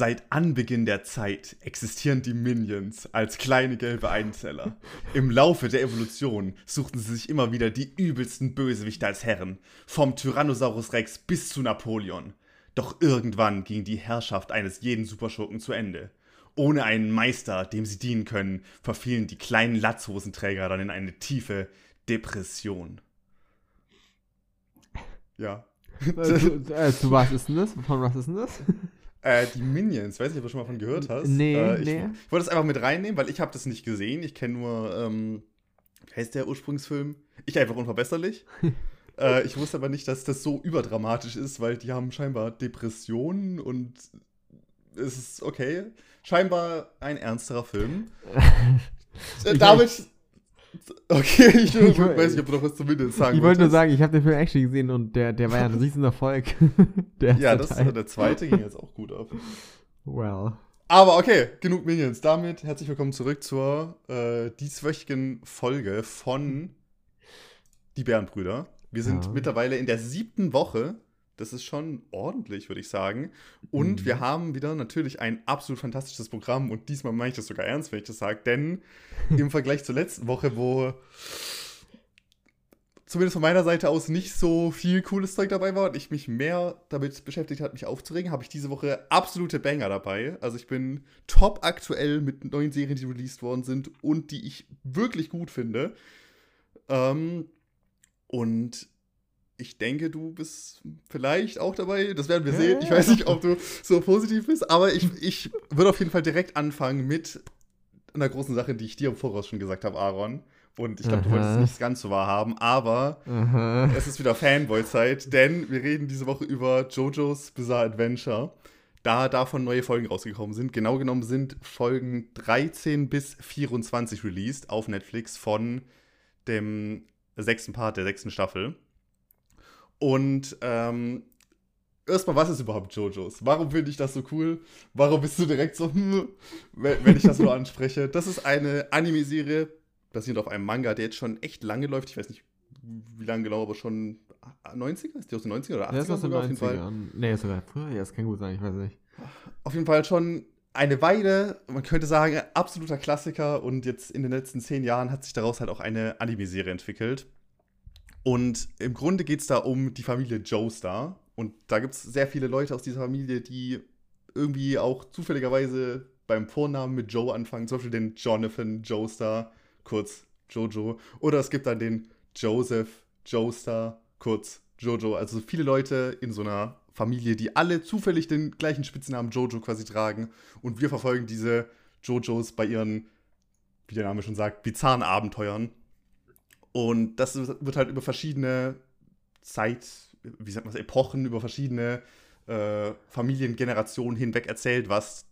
Seit Anbeginn der Zeit existieren die Minions als kleine gelbe Einzeller. Im Laufe der Evolution suchten sie sich immer wieder die übelsten Bösewichte als Herren, vom Tyrannosaurus Rex bis zu Napoleon. Doch irgendwann ging die Herrschaft eines jeden Superschurken zu Ende. Ohne einen Meister, dem sie dienen können, verfielen die kleinen Latzhosenträger dann in eine tiefe Depression. Ja. Äh, äh, zu was ist denn das? Von was ist denn das? Äh, die Minions, weiß nicht, ob du schon mal von gehört hast. Nee, äh, ich, nee. Ich wollte das einfach mit reinnehmen, weil ich habe das nicht gesehen. Ich kenne nur, ähm, wie heißt der Ursprungsfilm? Ich einfach unverbesserlich. äh, ich wusste aber nicht, dass das so überdramatisch ist, weil die haben scheinbar Depressionen und es ist okay. Scheinbar ein ernsterer Film. Äh, damit. Okay, ich, Ich weiß nicht, ob du noch was zum Minions sagen Ich wollte nur sagen, ich habe den Film actually gesehen und der, der war ja ein Riesenerfolg. der Ja, das, Teil. der zweite ging jetzt auch gut ab. Well. Aber okay, genug Minions. Damit herzlich willkommen zurück zur äh, dieswöchigen Folge von Die Bärenbrüder. Wir sind Ja. mittlerweile in der siebten Woche. Das ist schon ordentlich, würde ich sagen. Und Mhm. wir haben wieder natürlich ein absolut fantastisches Programm. Und diesmal meine ich das sogar ernst, wenn ich das sage. Denn im Vergleich zur letzten Woche, wo zumindest von meiner Seite aus nicht so viel cooles Zeug dabei war und ich mich mehr damit beschäftigt hat, mich aufzuregen, habe ich diese Woche absolute Banger dabei. Also ich bin top aktuell mit neuen Serien, die released worden sind und die ich wirklich gut finde. Ähm, und ich denke, du bist vielleicht auch dabei. Das werden wir sehen. Ich weiß nicht, ob du so positiv bist, aber ich, ich würde auf jeden Fall direkt anfangen mit einer großen Sache, die ich dir im Voraus schon gesagt habe, Aaron. Und ich glaube, du wolltest es nicht ganz so wahrhaben, aber Aha. es ist wieder Fanboy-Zeit, denn wir reden diese Woche über JoJo's Bizarre Adventure. Da davon neue Folgen rausgekommen sind. Genau genommen sind Folgen 13 bis 24 released auf Netflix von dem sechsten Part der sechsten Staffel. Und ähm, erstmal, was ist überhaupt JoJo's? Warum finde ich das so cool? Warum bist du direkt so, hm, wenn, ich das nur anspreche? Das ist eine Anime-Serie, basierend auf einem Manga, der jetzt schon echt lange läuft. Ich weiß nicht, wie lange genau, aber schon 90er? Ist die aus den 90er oder 80er Der ist aus den sogar auf jeden Fall? 90ern. Nee, ist sogar früher. Ja, das kann gut sein, ich weiß nicht. Auf jeden Fall schon eine Weile, man könnte sagen, absoluter Klassiker und jetzt in den letzten zehn Jahren hat sich daraus halt auch eine Anime-Serie entwickelt. Und im Grunde geht es da um die Familie Joestar. Und da gibt es sehr viele Leute aus dieser Familie, die irgendwie auch zufälligerweise beim Vornamen mit Joe anfangen. Zum Beispiel den Jonathan Joestar, kurz Jojo. Oder es gibt dann den Joseph Joestar, kurz Jojo. Also viele Leute in so einer Familie, die alle zufällig den gleichen Spitznamen Jojo quasi tragen. Und wir verfolgen diese Jojos bei ihren, wie der Name schon sagt, bizarren Abenteuern. Und das wird halt über verschiedene Zeit, wie sagt man das, Epochen, über verschiedene äh, Familiengenerationen hinweg erzählt, was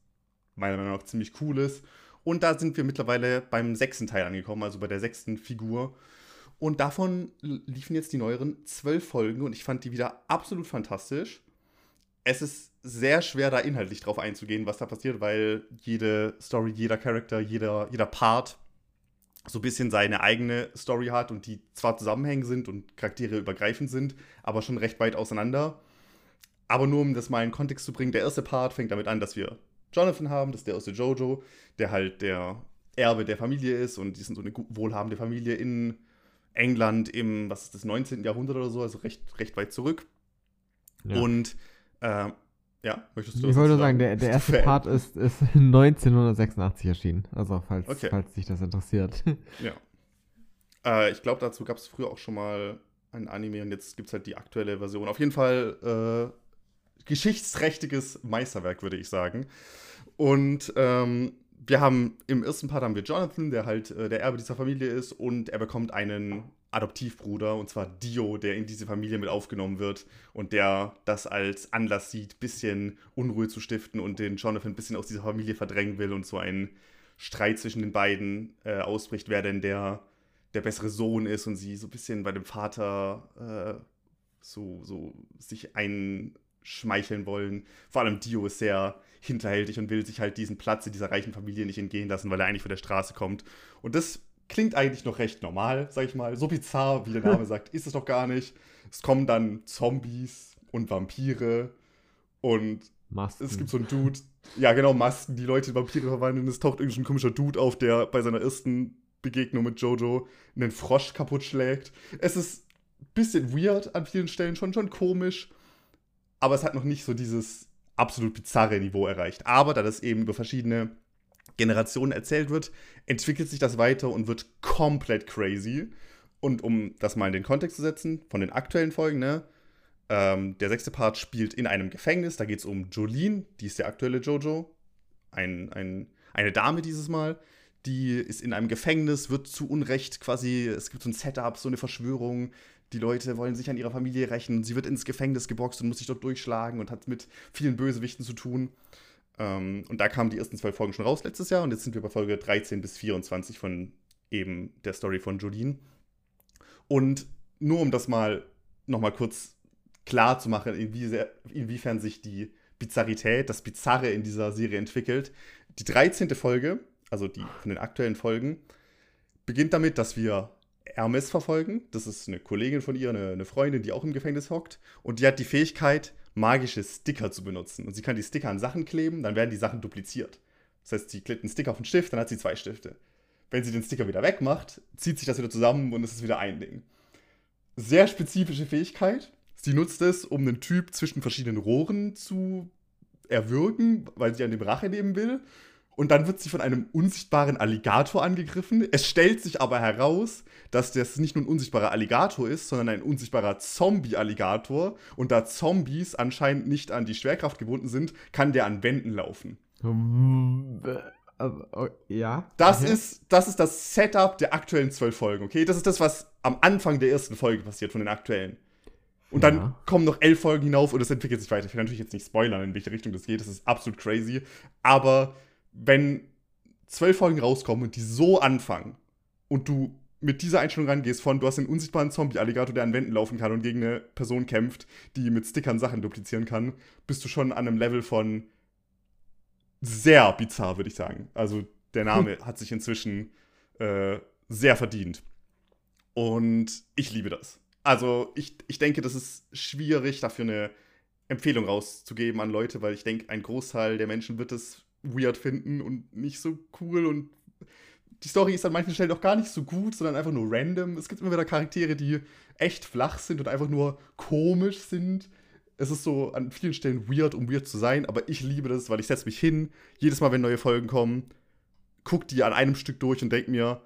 meiner Meinung nach ziemlich cool ist. Und da sind wir mittlerweile beim sechsten Teil angekommen, also bei der sechsten Figur. Und davon liefen jetzt die neueren zwölf Folgen und ich fand die wieder absolut fantastisch. Es ist sehr schwer, da inhaltlich drauf einzugehen, was da passiert, weil jede Story, jeder Charakter, jeder, jeder Part so ein bisschen seine eigene Story hat und die zwar zusammenhängend sind und Charaktere übergreifend sind, aber schon recht weit auseinander. Aber nur um das mal in Kontext zu bringen, der erste Part fängt damit an, dass wir Jonathan haben, das ist der erste Jojo, der halt der Erbe der Familie ist und die sind so eine wohlhabende Familie in England im, was ist das, 19. Jahrhundert oder so, also recht, recht weit zurück. Ja. Und äh, ja, möchtest du ich was wollte sagen, der, der erste Fan? Part ist, ist 1986 erschienen. Also, falls, Okay. falls dich das interessiert. Ja. Äh, ich glaube, dazu gab es früher auch schon mal ein Anime und jetzt gibt es halt die aktuelle Version. Auf jeden Fall äh, geschichtsträchtiges Meisterwerk, würde ich sagen. Und ähm, wir haben im ersten Part haben wir Jonathan, der halt äh, der Erbe dieser Familie ist und er bekommt einen Adoptivbruder und zwar Dio, der in diese Familie mit aufgenommen wird und der das als Anlass sieht, bisschen Unruhe zu stiften und den Jonathan ein bisschen aus dieser Familie verdrängen will und so ein Streit zwischen den beiden äh, ausbricht, wer denn der, der bessere Sohn ist und sie so ein bisschen bei dem Vater äh, so, so sich einschmeicheln wollen. Vor allem Dio ist sehr hinterhältig und will sich halt diesen Platz in dieser reichen Familie nicht entgehen lassen, weil er eigentlich von der Straße kommt. Und das klingt eigentlich noch recht normal, sag ich mal. So bizarr, wie der Name sagt, ist es doch gar nicht. Es kommen dann Zombies und Vampire und Masken. es gibt so einen Dude, ja genau, Masken, die Leute in Vampire verwandeln. Es taucht irgendein komischer Dude auf, der bei seiner ersten Begegnung mit Jojo einen Frosch kaputt schlägt. Es ist ein bisschen weird an vielen Stellen, schon, schon komisch, aber es hat noch nicht so dieses absolut bizarre Niveau erreicht. Aber da das eben über verschiedene Generationen erzählt wird, entwickelt sich das weiter und wird komplett crazy. Und um das mal in den Kontext zu setzen, von den aktuellen Folgen, ne? Ähm, der sechste Part spielt in einem Gefängnis. Da geht es um Jolene, die ist der aktuelle Jojo. Ein, ein, eine Dame dieses Mal. Die ist in einem Gefängnis, wird zu Unrecht quasi, es gibt so ein Setup, so eine Verschwörung. Die Leute wollen sich an ihrer Familie rächen. Sie wird ins Gefängnis geboxt und muss sich dort durchschlagen und hat mit vielen Bösewichten zu tun. Ähm, und da kamen die ersten zwei Folgen schon raus letztes Jahr und jetzt sind wir bei Folge 13 bis 24 von eben der Story von Jolene. Und nur um das mal nochmal kurz klar zu machen, inwie inwiefern sich die Bizarrität, das Bizarre in dieser Serie entwickelt. Die 13. Folge, also die von den aktuellen Folgen, beginnt damit, dass wir Hermes verfolgen. Das ist eine Kollegin von ihr, eine, eine Freundin, die auch im Gefängnis hockt. Und die hat die Fähigkeit, magische Sticker zu benutzen. Und sie kann die Sticker an Sachen kleben, dann werden die Sachen dupliziert. Das heißt, sie klebt einen Sticker auf einen Stift, dann hat sie zwei Stifte. Wenn sie den Sticker wieder wegmacht, zieht sich das wieder zusammen und es ist wieder ein Ding. Sehr spezifische Fähigkeit. Sie nutzt es, um einen Typ zwischen verschiedenen Rohren zu erwürgen, weil sie an dem Rache nehmen will. Und dann wird sie von einem unsichtbaren Alligator angegriffen. Es stellt sich aber heraus, dass das nicht nur ein unsichtbarer Alligator ist, sondern ein unsichtbarer Zombie-Alligator. Und da Zombies anscheinend nicht an die Schwerkraft gebunden sind, kann der an Wänden laufen. Ja. Das, okay. ist, das ist das Setup der aktuellen zwölf Folgen, okay? Das ist das, was am Anfang der ersten Folge passiert, von den aktuellen. Und dann ja. kommen noch elf Folgen hinauf und es entwickelt sich weiter. Ich will natürlich jetzt nicht spoilern, in welche Richtung das geht. Das ist absolut crazy. Aber wenn zwölf Folgen rauskommen und die so anfangen und du mit dieser Einstellung rangehst von, du hast einen unsichtbaren Zombie-Alligator, der an Wänden laufen kann und gegen eine Person kämpft, die mit Stickern Sachen duplizieren kann, bist du schon an einem Level von sehr bizarr, würde ich sagen. Also der Name hat sich inzwischen äh, sehr verdient. Und ich liebe das. Also ich, ich denke, das ist schwierig, dafür eine Empfehlung rauszugeben an Leute, weil ich denke, ein Großteil der Menschen wird es weird finden und nicht so cool und die Story ist an manchen Stellen auch gar nicht so gut, sondern einfach nur random. Es gibt immer wieder Charaktere, die echt flach sind und einfach nur komisch sind. Es ist so an vielen Stellen weird, um weird zu sein, aber ich liebe das, weil ich setze mich hin, jedes Mal, wenn neue Folgen kommen, guck die an einem Stück durch und denke mir,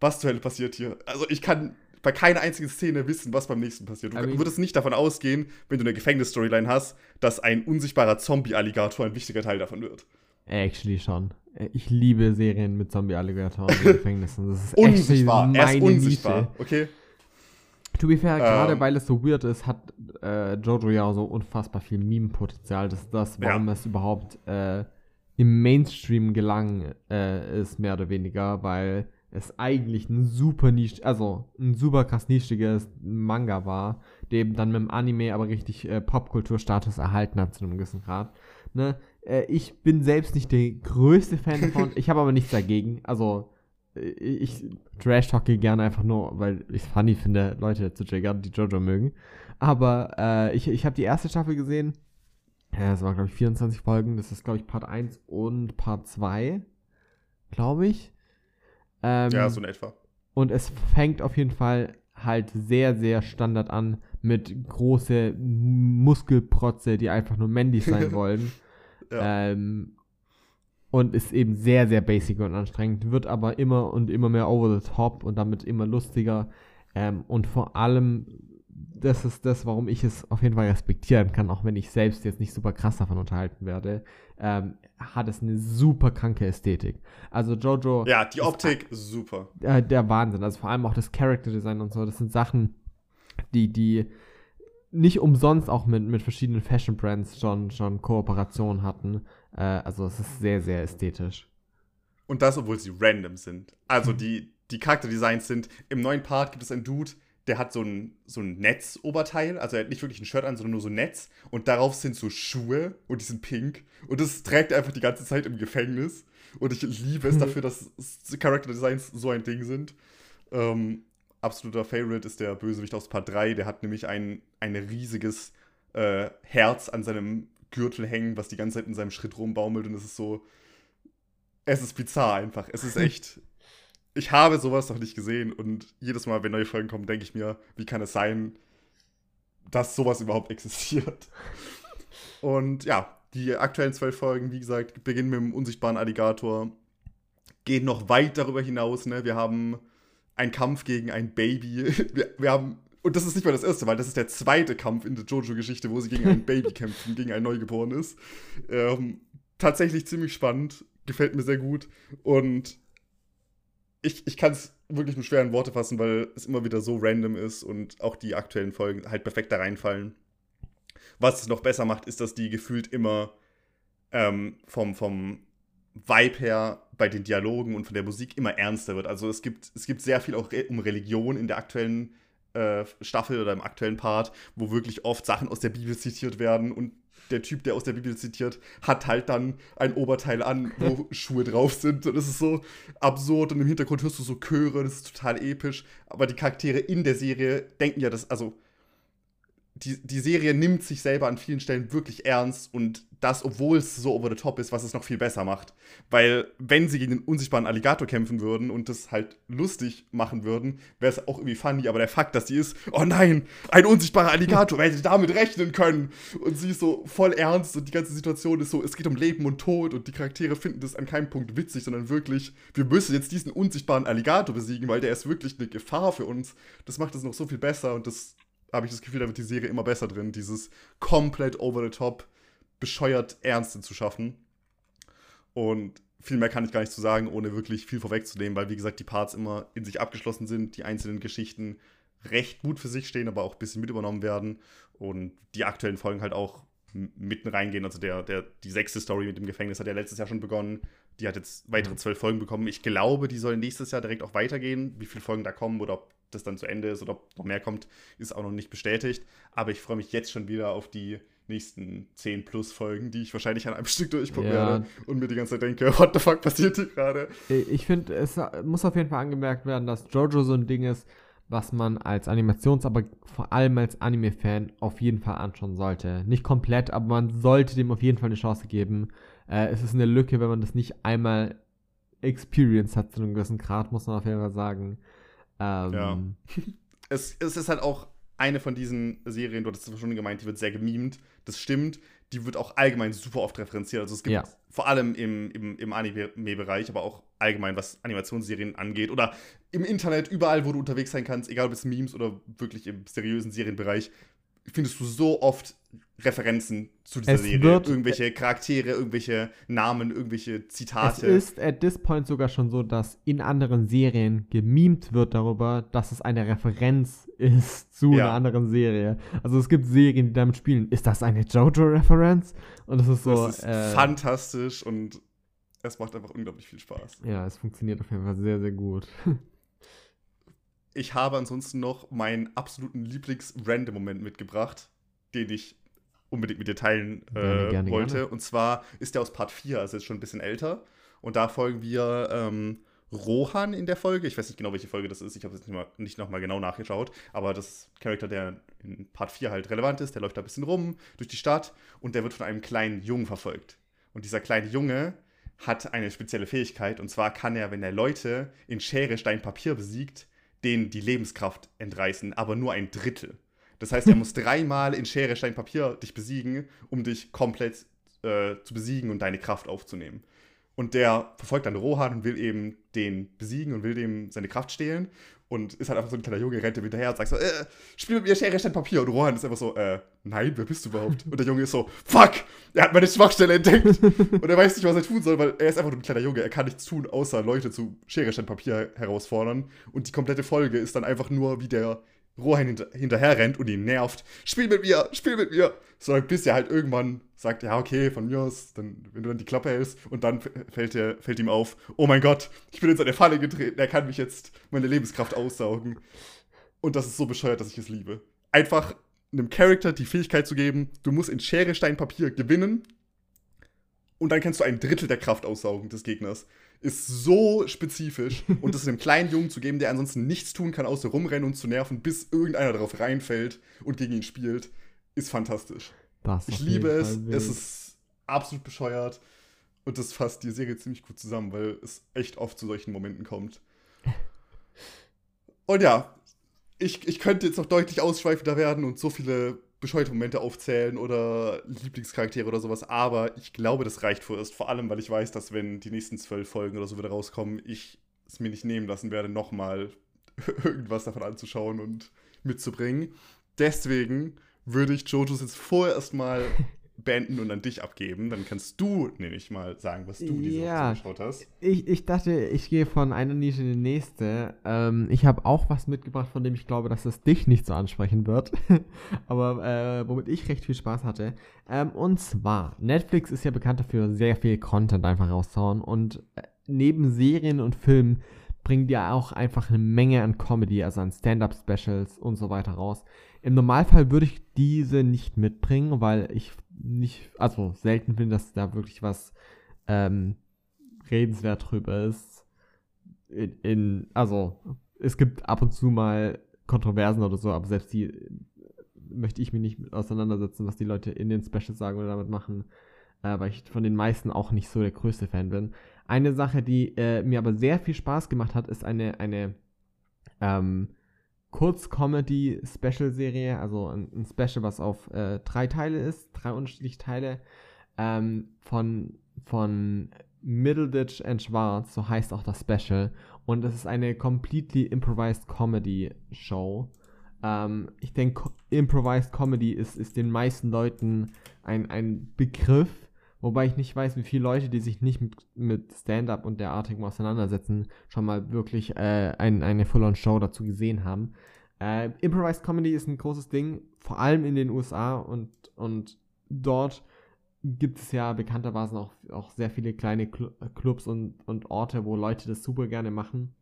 was zur Hölle passiert hier? Also ich kann bei keiner einzigen Szene wissen, was beim nächsten passiert. Du I würdest nicht davon ausgehen, wenn du eine Gefängnis-Storyline hast, dass ein unsichtbarer Zombie-Alligator ein wichtiger Teil davon wird. Actually schon. Ich liebe Serien mit Zombie-Alligatoren in Gefängnissen. Das ist unsichtbar. Er ist unsichtbar, Nische. okay? To be fair, ähm. gerade weil es so weird ist, hat äh, Jojo ja so unfassbar viel Meme-Potenzial. Das ist das, warum ja. es überhaupt äh, im Mainstream gelang äh, ist, mehr oder weniger, weil es eigentlich ein super nisch, also ein super krass nischiges Manga war, der eben dann mit dem Anime aber richtig äh, Popkulturstatus erhalten hat zu einem gewissen Grad. Ne? Äh, ich bin selbst nicht der größte Fan davon, ich habe aber nichts dagegen. Also, äh, ich trash-talke gerne einfach nur, weil ich es funny finde, Leute zu triggern, die Jojo mögen. Aber äh, ich, ich habe die erste Staffel gesehen. Ja, es waren, glaube ich, 24 Folgen. Das ist, glaube ich, Part 1 und Part 2. Glaube ich. Ähm, ja, so in etwa. Und es fängt auf jeden Fall halt sehr, sehr Standard an mit große Muskelprotze, die einfach nur männlich sein wollen. Ja. ähm, und ist eben sehr, sehr basic und anstrengend, wird aber immer und immer mehr over the top und damit immer lustiger. Ähm, und vor allem das ist das, warum ich es auf jeden Fall respektieren kann, auch wenn ich selbst jetzt nicht super krass davon unterhalten werde, ähm, hat es eine super kranke Ästhetik. Also Jojo. Ja, die Optik ist, super. Äh, der Wahnsinn. Also vor allem auch das Character Design und so. Das sind Sachen, die, die nicht umsonst auch mit, mit verschiedenen Fashion Brands schon, schon Kooperationen hatten. Äh, also es ist sehr, sehr ästhetisch. Und das, obwohl sie random sind. Also die, die Charakterdesigns sind, im neuen Part gibt es einen Dude, der hat so ein, so ein Netzoberteil, also er hat nicht wirklich ein Shirt an, sondern nur so ein Netz und darauf sind so Schuhe und die sind pink und das trägt er einfach die ganze Zeit im Gefängnis. Und ich liebe es dafür, dass Character Designs so ein Ding sind. Ähm, absoluter Favorite ist der Bösewicht aus Part 3. Der hat nämlich ein, ein riesiges äh, Herz an seinem Gürtel hängen, was die ganze Zeit in seinem Schritt rumbaumelt. Und es ist so. Es ist bizarr einfach. Es ist echt. ich habe sowas noch nicht gesehen. Und jedes Mal, wenn neue Folgen kommen, denke ich mir, wie kann es sein, dass sowas überhaupt existiert? Und ja, die aktuellen zwölf Folgen, wie gesagt, beginnen mit dem unsichtbaren Alligator, gehen noch weit darüber hinaus. Ne? Wir haben einen Kampf gegen ein Baby. Wir, wir haben, und das ist nicht mal das erste Mal, das ist der zweite Kampf in der Jojo-Geschichte, wo sie gegen ein Baby kämpfen, gegen ein Neugeborenes. Ähm, tatsächlich ziemlich spannend, gefällt mir sehr gut. Und ich, ich kann es wirklich nur schwer in Worte fassen, weil es immer wieder so random ist und auch die aktuellen Folgen halt perfekt da reinfallen. Was es noch besser macht, ist, dass die gefühlt immer ähm, vom, vom Vibe her bei den Dialogen und von der Musik immer ernster wird. Also es gibt, es gibt sehr viel auch um Religion in der aktuellen äh, Staffel oder im aktuellen Part, wo wirklich oft Sachen aus der Bibel zitiert werden und der Typ, der aus der Bibel zitiert, hat halt dann ein Oberteil an, wo Schuhe drauf sind. Und das ist so absurd. Und im Hintergrund hörst du so Chöre, das ist total episch. Aber die Charaktere in der Serie denken ja, dass, also die, die Serie nimmt sich selber an vielen Stellen wirklich ernst und das, obwohl es so over the top ist, was es noch viel besser macht. Weil, wenn sie gegen den unsichtbaren Alligator kämpfen würden und das halt lustig machen würden, wäre es auch irgendwie funny. Aber der Fakt, dass sie ist, oh nein, ein unsichtbarer Alligator, wer hätte damit rechnen können? Und sie ist so voll ernst und die ganze Situation ist so, es geht um Leben und Tod und die Charaktere finden das an keinem Punkt witzig, sondern wirklich, wir müssen jetzt diesen unsichtbaren Alligator besiegen, weil der ist wirklich eine Gefahr für uns. Das macht es noch so viel besser und das habe ich das Gefühl, da wird die Serie immer besser drin, dieses komplett over the top, bescheuert Ernste zu schaffen. Und viel mehr kann ich gar nicht zu sagen, ohne wirklich viel vorwegzunehmen, weil, wie gesagt, die Parts immer in sich abgeschlossen sind, die einzelnen Geschichten recht gut für sich stehen, aber auch ein bisschen mit übernommen werden und die aktuellen Folgen halt auch mitten reingehen. Also der, der, die sechste Story mit dem Gefängnis hat ja letztes Jahr schon begonnen. Die hat jetzt weitere mhm. zwölf Folgen bekommen. Ich glaube, die soll nächstes Jahr direkt auch weitergehen. Wie viele Folgen da kommen oder ob das dann zu Ende ist oder ob noch mehr kommt, ist auch noch nicht bestätigt. Aber ich freue mich jetzt schon wieder auf die nächsten 10 plus Folgen, die ich wahrscheinlich an einem Stück durchgucken ja. werde und mir die ganze Zeit denke, what the fuck passiert hier gerade? Ich finde, es muss auf jeden Fall angemerkt werden, dass Jojo so ein Ding ist, was man als Animations-, aber vor allem als Anime-Fan auf jeden Fall anschauen sollte. Nicht komplett, aber man sollte dem auf jeden Fall eine Chance geben. Äh, es ist eine Lücke, wenn man das nicht einmal experienced hat zu einem gewissen Grad, muss man auf jeden Fall sagen. Ähm, ja. es, es ist halt auch eine von diesen Serien, du hattest es schon gemeint, die wird sehr gemimt. Das stimmt. Die wird auch allgemein super oft referenziert. Also es gibt ja. vor allem im, im, im Anime-Bereich, aber auch allgemein, was Animationsserien angeht. Oder im Internet, überall, wo du unterwegs sein kannst, egal ob es Memes oder wirklich im seriösen Serienbereich, findest du so oft Referenzen zu dieser es Serie. irgendwelche Charaktere, irgendwelche Namen, irgendwelche Zitate. Es ist at this point sogar schon so, dass in anderen Serien gemimt wird darüber, dass es eine Referenz ist zu ja. einer anderen Serie. Also es gibt Serien, die damit spielen. Ist das eine JoJo-Referenz? Und das ist so. Das ist äh, fantastisch und es macht einfach unglaublich viel Spaß. Ja, es funktioniert auf jeden Fall sehr, sehr gut. ich habe ansonsten noch meinen absoluten Lieblings-Random-Moment mitgebracht, den ich unbedingt mit dir teilen äh, gerne, gerne, wollte. Gerne. Und zwar ist der aus Part 4, also ist schon ein bisschen älter. Und da folgen wir ähm, Rohan in der Folge. Ich weiß nicht genau, welche Folge das ist. Ich habe es nicht, nicht nochmal genau nachgeschaut. Aber das Charakter, der in Part 4 halt relevant ist, der läuft da ein bisschen rum durch die Stadt und der wird von einem kleinen Jungen verfolgt. Und dieser kleine Junge hat eine spezielle Fähigkeit. Und zwar kann er, wenn er Leute in Schere, Stein, Papier besiegt, denen die Lebenskraft entreißen, aber nur ein Drittel. Das heißt, er muss dreimal in Schere, Stein, Papier dich besiegen, um dich komplett äh, zu besiegen und deine Kraft aufzunehmen. Und der verfolgt dann Rohan und will eben den besiegen und will dem seine Kraft stehlen. Und ist halt einfach so ein kleiner Junge, rennt ihm hinterher und sagt so, äh, spiel mit mir Schere, Stein, Papier. Und Rohan ist einfach so, äh, nein, wer bist du überhaupt? Und der Junge ist so, fuck, er hat meine Schwachstelle entdeckt. und er weiß nicht, was er tun soll, weil er ist einfach nur ein kleiner Junge. Er kann nichts tun, außer Leute zu Schere, Stein, Papier herausfordern. Und die komplette Folge ist dann einfach nur, wie der Rohan hinter, hinterher rennt und ihn nervt. Spiel mit mir, spiel mit mir. So, bis er halt irgendwann sagt, ja, okay, von mir aus, dann, wenn du dann die Klappe hältst und dann fällt, er, fällt ihm auf, oh mein Gott, ich bin in seine Falle getreten, er kann mich jetzt meine Lebenskraft aussaugen. Und das ist so bescheuert, dass ich es liebe. Einfach einem Charakter die Fähigkeit zu geben, du musst in Schere, Stein, Papier gewinnen und dann kannst du ein Drittel der Kraft aussaugen des Gegners. Ist so spezifisch. und das einem kleinen Jungen zu geben, der ansonsten nichts tun kann, außer rumrennen und zu nerven, bis irgendeiner darauf reinfällt und gegen ihn spielt, ist fantastisch. ich liebe es. Es ist absolut bescheuert. Und das fasst die Serie ziemlich gut zusammen, weil es echt oft zu solchen Momenten kommt. Und ja, ich, ich könnte jetzt noch deutlich ausschweifender werden und so viele bescheuerte Momente aufzählen oder Lieblingscharaktere oder sowas, aber ich glaube, das reicht vorerst. Vor allem, weil ich weiß, dass wenn die nächsten zwölf Folgen oder so wieder rauskommen, ich es mir nicht nehmen lassen werde, nochmal irgendwas davon anzuschauen und mitzubringen. Deswegen würde ich Jojos jetzt vorerst mal beenden und an dich abgeben. Dann kannst du nämlich mal sagen, was du diese ja, Woche geschaut hast. Ich, ich dachte, ich gehe von einer Nische in die nächste. Ähm, ich habe auch was mitgebracht, von dem ich glaube, dass es dich nicht so ansprechen wird. Aber äh, womit ich recht viel Spaß hatte. Ähm, und zwar, Netflix ist ja bekannt dafür, sehr viel Content einfach rauszuhauen. Und äh, neben Serien und Filmen bringt ja auch einfach eine Menge an Comedy, also an Stand-Up-Specials und so weiter raus. Im Normalfall würde ich diese nicht mitbringen, weil ich nicht, also selten finde, dass da wirklich was ähm, redenswert drüber ist. In, in, also, es gibt ab und zu mal Kontroversen oder so, aber selbst die äh, möchte ich mich nicht auseinandersetzen, was die Leute in den Specials sagen oder damit machen, äh, weil ich von den meisten auch nicht so der größte Fan bin. Eine Sache, die äh, mir aber sehr viel Spaß gemacht hat, ist eine, eine ähm, Kurz-Comedy-Special-Serie, also ein, ein, Special, was auf äh, drei Teile ist, drei unterschiedliche Teile, ähm, von, von Middleditch and Schwarz, so heißt auch das Special. Und es ist eine completely improvised Comedy Show. Ähm, ich denke, improvised Comedy ist, ist den meisten Leuten ein, ein Begriff, Wobei ich nicht weiß, wie viele Leute, die sich nicht mit, mit Stand-up und derartigem auseinandersetzen, schon mal wirklich äh, ein, eine Full-on-Show dazu gesehen haben. Äh, Improvised Comedy ist ein großes Ding, vor allem in den USA und, und dort gibt es ja bekannterweise auch, auch sehr viele kleine Clubs und, und Orte, wo Leute das super gerne machen.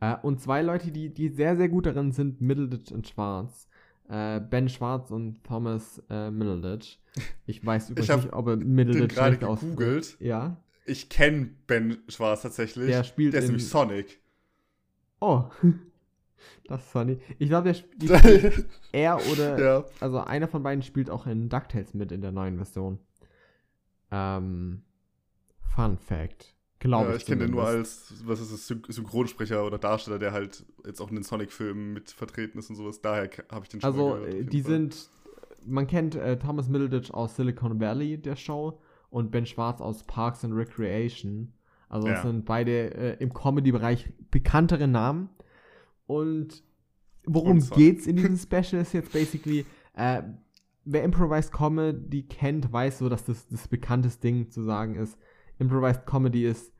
Äh, und zwei Leute, die, die sehr, sehr gut darin sind, Middleditch und Schwarz äh, Ben Schwarz und Thomas äh, Middleditch. Ich weiß übrigens ich nicht, ob er Middleditch gerade gegoogelt. Ja. Ich kenne Ben Schwarz tatsächlich. Der spielt Der ist nämlich Sonic. Oh. Das ist funny. Ich glaube, der spielt er oder ja. also einer von beiden spielt auch in DuckTales mit in der neuen Version. Ähm, Fun Fact. Glaube ja, ich. kenne den nur als, was ist das, Synchronsprecher oder Darsteller, der halt jetzt auch in den Sonic-Filmen mit vertreten ist und sowas. Daher habe ich den schon Also, gehört, äh, die sind, man kennt äh, Thomas Middleditch aus Silicon Valley, der Show, und Ben Schwarz aus Parks and Recreation. Also, das ja. sind beide äh, im Comedy-Bereich bekanntere Namen. Und worum und geht's in diesem Special ist jetzt basically, äh, wer Improvised Comedy kennt, weiß so, dass das das bekannteste Ding zu sagen ist, Improvised Comedy ist,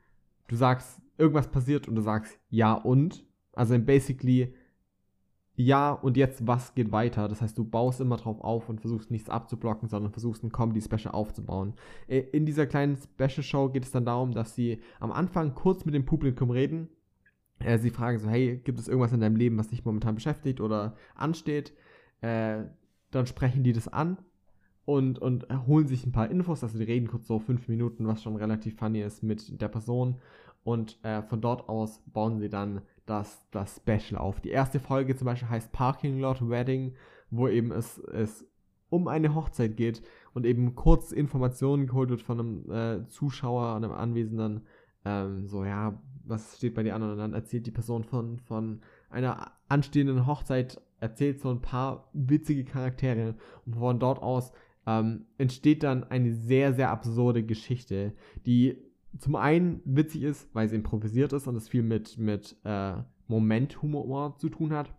du sagst, irgendwas passiert und du sagst ja und. Also basically ja und jetzt was geht weiter. Das heißt, du baust immer drauf auf und versuchst nichts abzublocken, sondern versuchst ein Comedy-Special aufzubauen. In dieser kleinen Special-Show geht es dann darum, dass sie am Anfang kurz mit dem Publikum reden. Äh, sie fragen so, hey, gibt es irgendwas in deinem Leben, was dich momentan beschäftigt oder ansteht? Äh, dann sprechen die das an und, und holen sich ein paar Infos, also die reden kurz so fünf Minuten, was schon relativ funny ist mit der Person und äh, von dort aus bauen sie dann das, das Special auf. Die erste Folge zum Beispiel heißt Parking Lot Wedding, wo eben es, es um eine Hochzeit geht und eben kurz Informationen geholt wird von einem äh, Zuschauer, einem Anwesenden, ähm, so ja, was steht bei den anderen? Und dann erzählt die Person von, von einer anstehenden Hochzeit, erzählt so ein paar witzige Charaktere. Und von dort aus ähm, entsteht dann eine sehr, sehr absurde Geschichte, die zum einen witzig ist, weil sie improvisiert ist und es viel mit, mit äh, Momenthumor zu tun hat.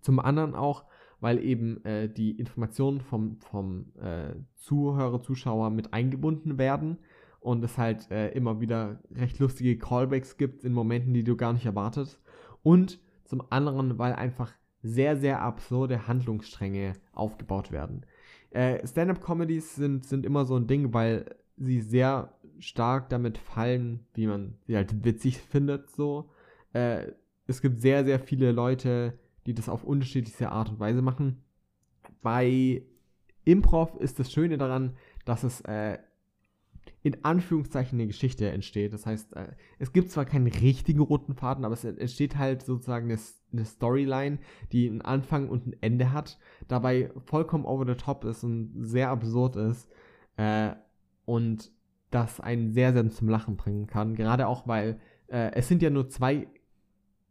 Zum anderen auch, weil eben äh, die Informationen vom, vom äh, Zuhörer, Zuschauer mit eingebunden werden und es halt äh, immer wieder recht lustige Callbacks gibt in Momenten, die du gar nicht erwartest. Und zum anderen, weil einfach sehr, sehr absurde Handlungsstränge aufgebaut werden. Äh, Stand-up-Comedies sind, sind immer so ein Ding, weil sie sehr stark damit fallen, wie man sie halt witzig findet, so. Äh, es gibt sehr, sehr viele Leute, die das auf unterschiedlichste Art und Weise machen. Bei Improv ist das Schöne daran, dass es äh, in Anführungszeichen eine Geschichte entsteht. Das heißt, äh, es gibt zwar keinen richtigen roten Faden, aber es entsteht halt sozusagen eine, eine Storyline, die einen Anfang und ein Ende hat, dabei vollkommen over the top ist und sehr absurd ist äh, und das einen sehr, sehr zum Lachen bringen kann. Gerade auch, weil äh, es sind ja nur zwei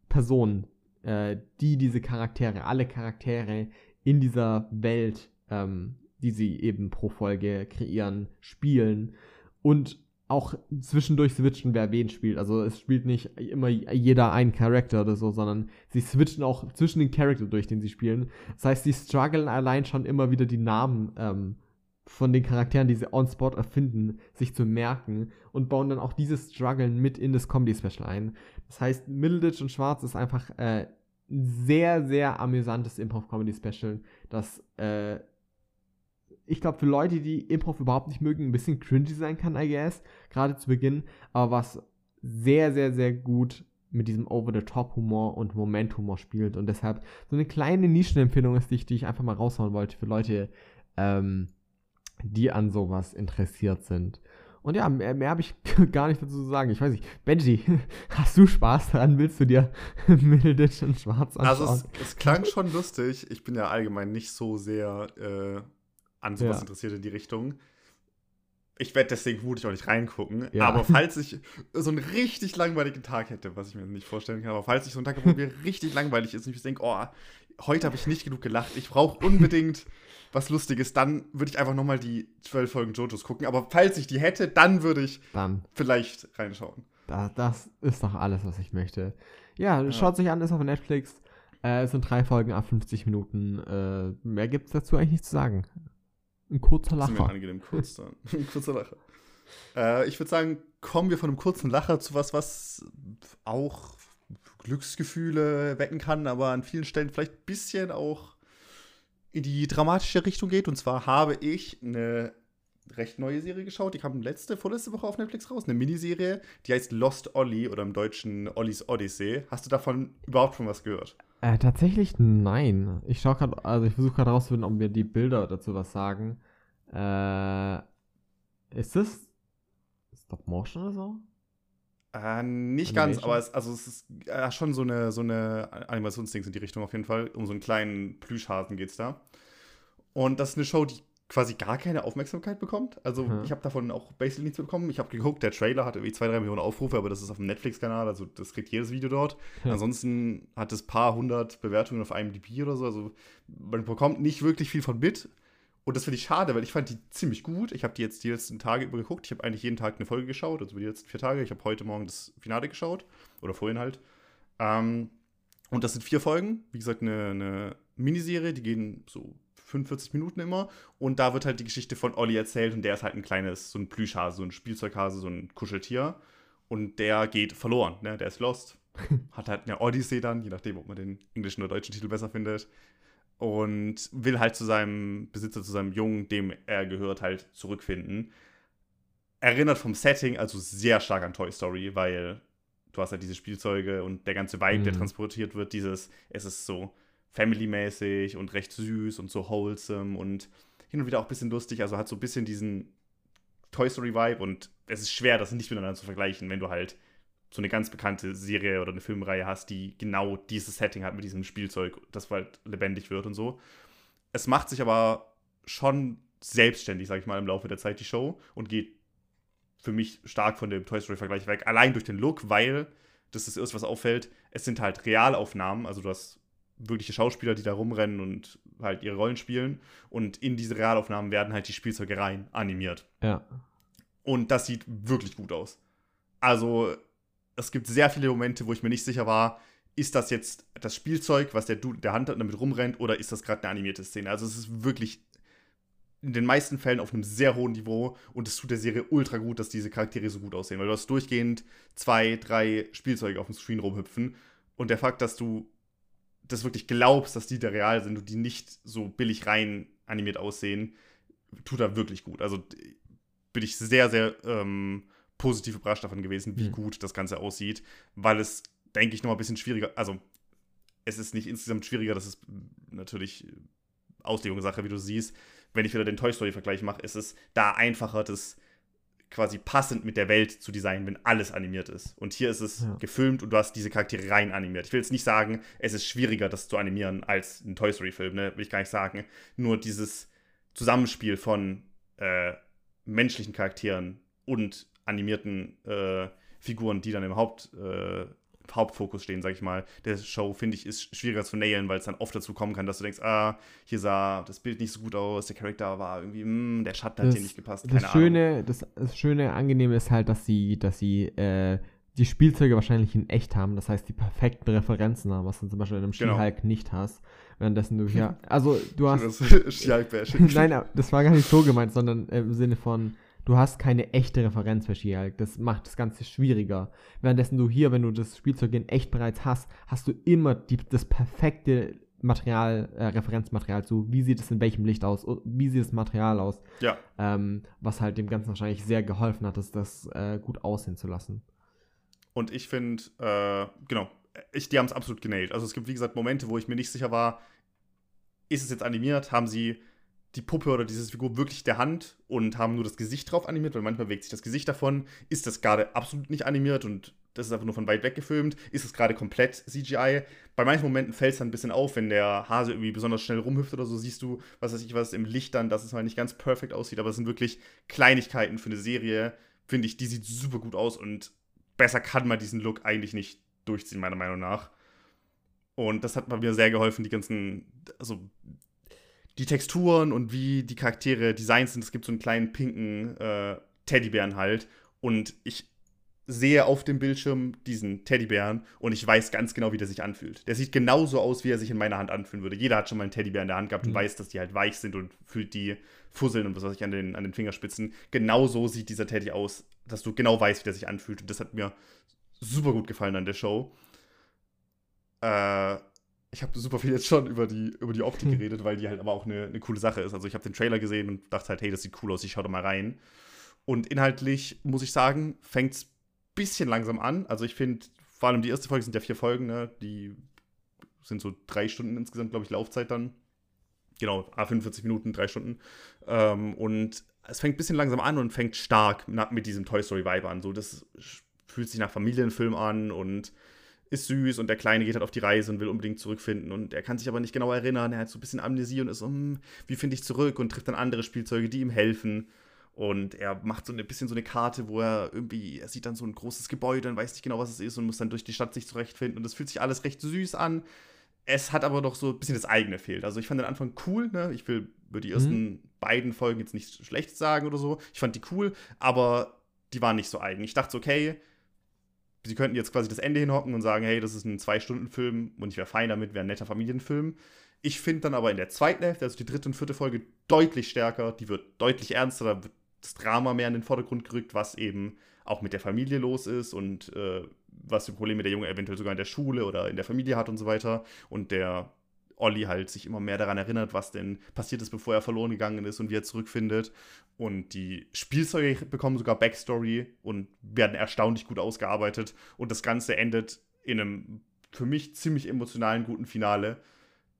Personen, äh, die diese Charaktere, alle Charaktere in dieser Welt, ähm, die sie eben pro Folge kreieren, spielen und auch zwischendurch switchen, wer wen spielt. Also es spielt nicht immer jeder einen Charakter oder so, sondern sie switchen auch zwischen den Charakter durch, den sie spielen. Das heißt, sie strugglen allein schon immer wieder die Namen ähm, von den Charakteren, die sie on spot erfinden, sich zu merken und bauen dann auch dieses Struggeln mit in das Comedy-Special ein. Das heißt, Middleditch und Schwarz ist einfach äh, ein sehr, sehr amüsantes Improv-Comedy-Special, das äh, ich glaube, für Leute, die Improv überhaupt nicht mögen, ein bisschen cringy sein kann, I guess, gerade zu Beginn, aber was sehr, sehr, sehr gut mit diesem Over-the-Top-Humor und Moment-Humor spielt und deshalb so eine kleine Nischenempfehlung ist, die ich, die ich einfach mal raushauen wollte für Leute, ähm, die an sowas interessiert sind. Und ja, mehr, mehr habe ich gar nicht dazu zu sagen. Ich weiß nicht, Benji, hast du Spaß daran? Willst du dir Middleditch und Schwarz anschauen? Also es, es, klang schon lustig. Ich bin ja allgemein nicht so sehr äh, an sowas ja. interessiert in die Richtung. Ich werde deswegen vermutlich auch nicht reingucken. Ja. Aber falls ich so einen richtig langweiligen Tag hätte, was ich mir nicht vorstellen kann, aber falls ich so einen Tag habe, wo mir richtig langweilig ist und ich denke, oh, heute habe ich nicht genug gelacht, ich brauche unbedingt was Lustiges, dann würde ich einfach nochmal die zwölf Folgen JoJo's gucken. Aber falls ich die hätte, dann würde ich dann. vielleicht reinschauen. Da, das ist doch alles, was ich möchte. Ja, ja. schaut sich an, ist auf Netflix. Äh, es sind drei Folgen ab 50 Minuten. Äh, mehr gibt es dazu eigentlich nicht zu sagen. Ein kurzer Lacher. Das ist mir angenehm kurz dann. Ein kurzer Lacher. Äh, ich würde sagen, kommen wir von einem kurzen Lacher zu was, was auch Glücksgefühle wecken kann, aber an vielen Stellen vielleicht ein bisschen auch in die dramatische Richtung geht. Und zwar habe ich eine recht neue Serie geschaut. Die kam letzte, vorletzte Woche auf Netflix raus. Eine Miniserie, die heißt Lost Ollie oder im Deutschen Ollies Odyssey. Hast du davon überhaupt schon was gehört? Äh, tatsächlich nein. Ich schaue gerade, also ich versuche gerade rauszufinden, ob mir die Bilder dazu was sagen. Äh, ist das Stop Motion oder so? Äh, nicht Animation? ganz, aber es, also es ist äh, schon so eine, so eine Animationsdings in die Richtung auf jeden Fall. Um so einen kleinen Plüschhasen geht es da. Und das ist eine Show, die quasi gar keine Aufmerksamkeit bekommt. Also mhm. ich habe davon auch basically nichts bekommen. Ich habe geguckt, der Trailer hat irgendwie zwei, drei Millionen Aufrufe, aber das ist auf dem Netflix-Kanal, also das kriegt jedes Video dort. Mhm. Ansonsten hat es paar hundert Bewertungen auf IMDb oder so. Also man bekommt nicht wirklich viel von mit. Und das finde ich schade, weil ich fand die ziemlich gut. Ich habe die jetzt die letzten Tage über geguckt. Ich habe eigentlich jeden Tag eine Folge geschaut, also die letzten vier Tage. Ich habe heute Morgen das Finale geschaut. Oder vorhin halt. Ähm, und das sind vier Folgen. Wie gesagt, eine, eine Miniserie, die gehen so 45 Minuten immer. Und da wird halt die Geschichte von Olli erzählt und der ist halt ein kleines, so ein Plüschhase, so ein Spielzeughase, so ein Kuscheltier. Und der geht verloren, ne? Der ist lost. Hat halt eine Odyssee dann, je nachdem, ob man den englischen oder deutschen Titel besser findet. Und will halt zu seinem Besitzer, zu seinem Jungen, dem er gehört, halt zurückfinden. Erinnert vom Setting also sehr stark an Toy Story, weil du hast halt diese Spielzeuge und der ganze Vibe, mhm. der transportiert wird, dieses, es ist so family-mäßig und recht süß und so wholesome und hin und wieder auch ein bisschen lustig. Also hat so ein bisschen diesen Toy Story-Vibe und es ist schwer, das nicht miteinander zu vergleichen, wenn du halt so eine ganz bekannte Serie oder eine Filmreihe hast, die genau dieses Setting hat mit diesem Spielzeug, das halt lebendig wird und so. Es macht sich aber schon selbstständig, sag ich mal, im Laufe der Zeit die Show und geht für mich stark von dem Toy Story-Vergleich weg. Allein durch den Look, weil, das ist erst was auffällt, es sind halt Realaufnahmen, also du hast wirkliche Schauspieler, die da rumrennen und halt ihre Rollen spielen. Und in diese Realaufnahmen werden halt die Spielzeuge rein animiert. Ja. Und das sieht wirklich gut aus. Also, es gibt sehr viele Momente, wo ich mir nicht sicher war, ist das jetzt das Spielzeug, was der Dude der Hand damit rumrennt, oder ist das gerade eine animierte Szene? Also, es ist wirklich in den meisten Fällen auf einem sehr hohen Niveau und es tut der Serie ultra gut, dass diese Charaktere so gut aussehen, weil du hast durchgehend zwei, drei Spielzeuge auf dem Screen rumhüpfen und der Fakt, dass du das wirklich glaubst, dass die da real sind und die nicht so billig rein animiert aussehen, tut er wirklich gut. Also bin ich sehr, sehr ähm, positiv überrascht davon gewesen, wie mhm. gut das Ganze aussieht, weil es, denke ich, noch ein bisschen schwieriger, also es ist nicht insgesamt schwieriger, das ist natürlich Auslegungssache, wie du siehst. Wenn ich wieder den Toy Story-Vergleich mache, ist es da einfacher, das quasi passend mit der Welt zu designen, wenn alles animiert ist. Und hier ist es ja. gefilmt und du hast diese Charaktere rein animiert. Ich will jetzt nicht sagen, es ist schwieriger, das zu animieren als ein Toy Story-Film, ne? will ich gar nicht sagen. Nur dieses Zusammenspiel von äh, menschlichen Charakteren und animierten äh, Figuren, die dann im Haupt, äh, Hauptfokus stehen, sag ich mal, der Show, finde ich, ist schwieriger zu nailen, weil es dann oft dazu kommen kann, dass du denkst, ah, hier sah das Bild nicht so gut aus, der Charakter war irgendwie, mh, hm, der Schatten hat dir nicht gepasst. Keine das Schöne, das, das, Schöne, Angenehme ist halt, dass sie, dass sie äh, die Spielzeuge wahrscheinlich in echt haben, das heißt die perfekten Referenzen haben, was du zum Beispiel in einem genau. She-Hulk nicht hast. Währenddessen du ja, also du hast. Nein, das war gar nicht so gemeint, sondern im Sinne von, du hast keine echte Referenz für She-Hulk. Das macht das Ganze schwieriger. Währenddessen du hier, wenn du das Spielzeug in echt bereits hast, hast du immer die, das perfekte Material, äh, Referenzmaterial zu, wie sieht es in welchem Licht aus, wie sieht das Material aus. Ja. Ähm, was halt dem Ganzen wahrscheinlich sehr geholfen hat, das, das äh, gut aussehen zu lassen. Und ich finde, äh, genau, ich, die haben es absolut genäht. Also es gibt, wie gesagt, Momente, wo ich mir nicht sicher war, ist es jetzt animiert? Haben sie die Puppe oder diese Figur wirklich der Hand und haben nur das Gesicht drauf animiert, weil manchmal bewegt sich das Gesicht davon. Ist das gerade absolut nicht animiert und das ist einfach nur von weit weg gefilmt? Ist es gerade komplett CGI? Bei manchen Momenten fällt es dann ein bisschen auf, wenn der Hase irgendwie besonders schnell rumhüpft oder so, siehst du, was weiß ich, was im Licht dann, dass es mal nicht ganz perfekt aussieht, aber es sind wirklich Kleinigkeiten für eine Serie, finde ich, die sieht super gut aus und besser kann man diesen Look eigentlich nicht durchziehen, meiner Meinung nach. Und das hat mir sehr geholfen, die ganzen, also die Texturen und wie die Charaktere designt sind. Es gibt so einen kleinen pinken äh, Teddybären halt. Und ich sehe auf dem Bildschirm diesen Teddybären und ich weiß ganz genau, wie der sich anfühlt. Der sieht genauso aus, wie er sich in meiner Hand anfühlen würde. Jeder hat schon mal einen Teddybär in der Hand gehabt mhm. und weiß, dass die halt weich sind und fühlt die Fusseln und was weiß ich an den, an den Fingerspitzen. Genauso sieht dieser Teddy aus, dass du genau weißt, wie der sich anfühlt. Und das hat mir super gut gefallen an der Show. Äh, ich habe super viel jetzt schon über die, über die Optik hm. geredet, weil die halt aber auch eine, eine coole Sache ist. Also ich habe den Trailer gesehen und dachte halt, hey, das sieht cool aus, ich schaue da mal rein. Und inhaltlich, muss ich sagen, fängt es ein bisschen langsam an. Also ich finde, vor allem die erste Folge sind ja vier Folgen, ne? Die sind so drei Stunden insgesamt, glaube ich, Laufzeit dann. Genau, 45 Minuten, drei Stunden. Ähm, und es fängt ein bisschen langsam an und fängt stark mit diesem Toy Story Vibe an. So, das fühlt sich nach Familienfilm an und ist süß und der Kleine geht halt auf die Reise und will unbedingt zurückfinden und er kann sich aber nicht genau erinnern. Er hat so ein bisschen Amnesie und ist so, hm, wie finde ich zurück und trifft dann andere Spielzeuge, die ihm helfen. Und er macht so ein bisschen so eine Karte, wo er irgendwie, er sieht dann so ein großes Gebäude und weiß nicht genau, was es ist und muss dann durch die Stadt sich zurechtfinden. Und es fühlt sich alles recht süß an. Es hat aber doch so ein bisschen das eigene fehlt. Also ich fand den Anfang cool, ne? Ich will über die ersten mhm. beiden Folgen jetzt nicht schlecht sagen oder so. Ich fand die cool, aber die waren nicht so eigen. Ich dachte so, okay, sie könnten jetzt quasi das Ende hinhocken und sagen, hey, das ist ein Zwei-Stunden-Film und ich wäre fein damit, wäre ein netter Familienfilm. Ich finde dann aber in der zweiten Hälfte, also die dritte und vierte Folge, deutlich stärker. Die wird deutlich ernster, da wird das Drama mehr in den Vordergrund gerückt, was eben auch mit der Familie los ist und äh, was für Probleme der Junge eventuell sogar in der Schule oder in der Familie hat und so weiter. Und der Olli halt sich immer mehr daran erinnert, was denn passiert ist, bevor er verloren gegangen ist und wie er zurückfindet. Und die Spielzeuge bekommen sogar Backstory und werden erstaunlich gut ausgearbeitet. Und das Ganze endet in einem für mich ziemlich emotionalen, guten Finale.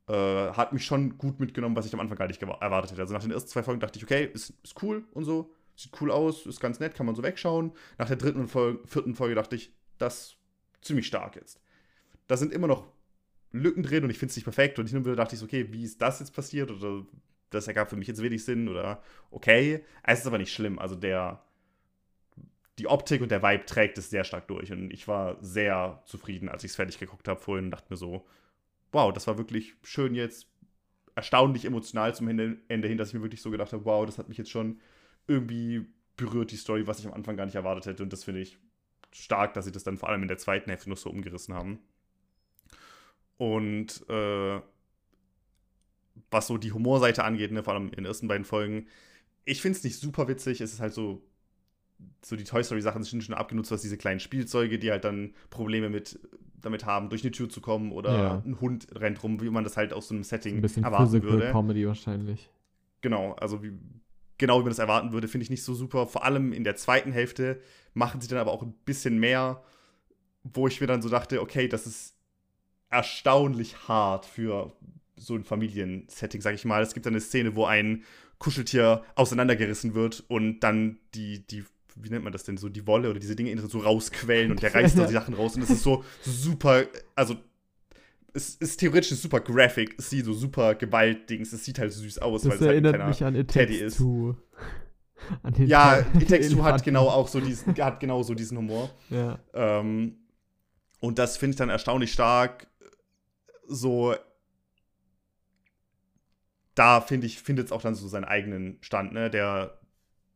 Äh, hat mich schon gut mitgenommen, was ich am Anfang gar nicht erwartet hätte. Also nach den ersten zwei Folgen dachte ich, okay, ist, ist cool und so. Sieht cool aus, ist ganz nett, kann man so wegschauen. Nach der dritten und Folge, vierten Folge dachte ich, das ist ziemlich stark jetzt. Da sind immer noch Lücken drin und ich finde es nicht perfekt. Und hin und wieder dachte ich so, okay, wie ist das jetzt passiert? Oder das ergab für mich jetzt wenig Sinn oder okay. Es ist aber nicht schlimm. Also der, die Optik und der Vibe trägt es sehr stark durch. Und ich war sehr zufrieden, als ich es fertig geguckt habe vorhin und dachte mir so, wow, das war wirklich schön jetzt, erstaunlich emotional zum Ende, hin, dass ich mir wirklich so gedacht habe, wow, das hat mich jetzt schon irgendwie berührt, die Story, was ich am Anfang gar nicht erwartet hätte. Und das finde ich stark, dass sie das dann vor allem in der zweiten Hälfte noch so umgerissen haben. Und äh, was so die Humorseite angeht, ne, vor allem in den ersten beiden Folgen, ich finde es nicht super witzig. Es ist halt so, so die Toy Story-Sachen sind schon abgenutzt, was diese kleinen Spielzeuge, die halt dann Probleme mit damit haben, durch eine Tür zu kommen oder ja. ein Hund rennt rum, wie man das halt aus so einem Setting ein bisschen erwarten Physical würde. Comedy wahrscheinlich. Genau, also wie, genau wie man das erwarten würde, finde ich nicht so super. Vor allem in der zweiten Hälfte machen sie dann aber auch ein bisschen mehr, wo ich mir dann so dachte, okay, das ist erstaunlich hart für so ein Familiensetting, sag ich mal. Es gibt eine Szene, wo ein Kuscheltier auseinandergerissen wird und dann die, die wie nennt man das denn, so die Wolle oder diese Dinge so rausquellen und der reißt da die Sachen raus und es ist so super, also es ist theoretisch super graphic, es sieht so super Gewaltdings, es sieht halt süß aus, das weil es halt erinnert mich an Teddy ist. ja, It Takes Two hat genau auch so diesen, hat genau so diesen Humor. Ja. Ähm, und das finde ich dann erstaunlich stark. So, da finde ich, findet es auch dann so seinen eigenen Stand, ne? Der,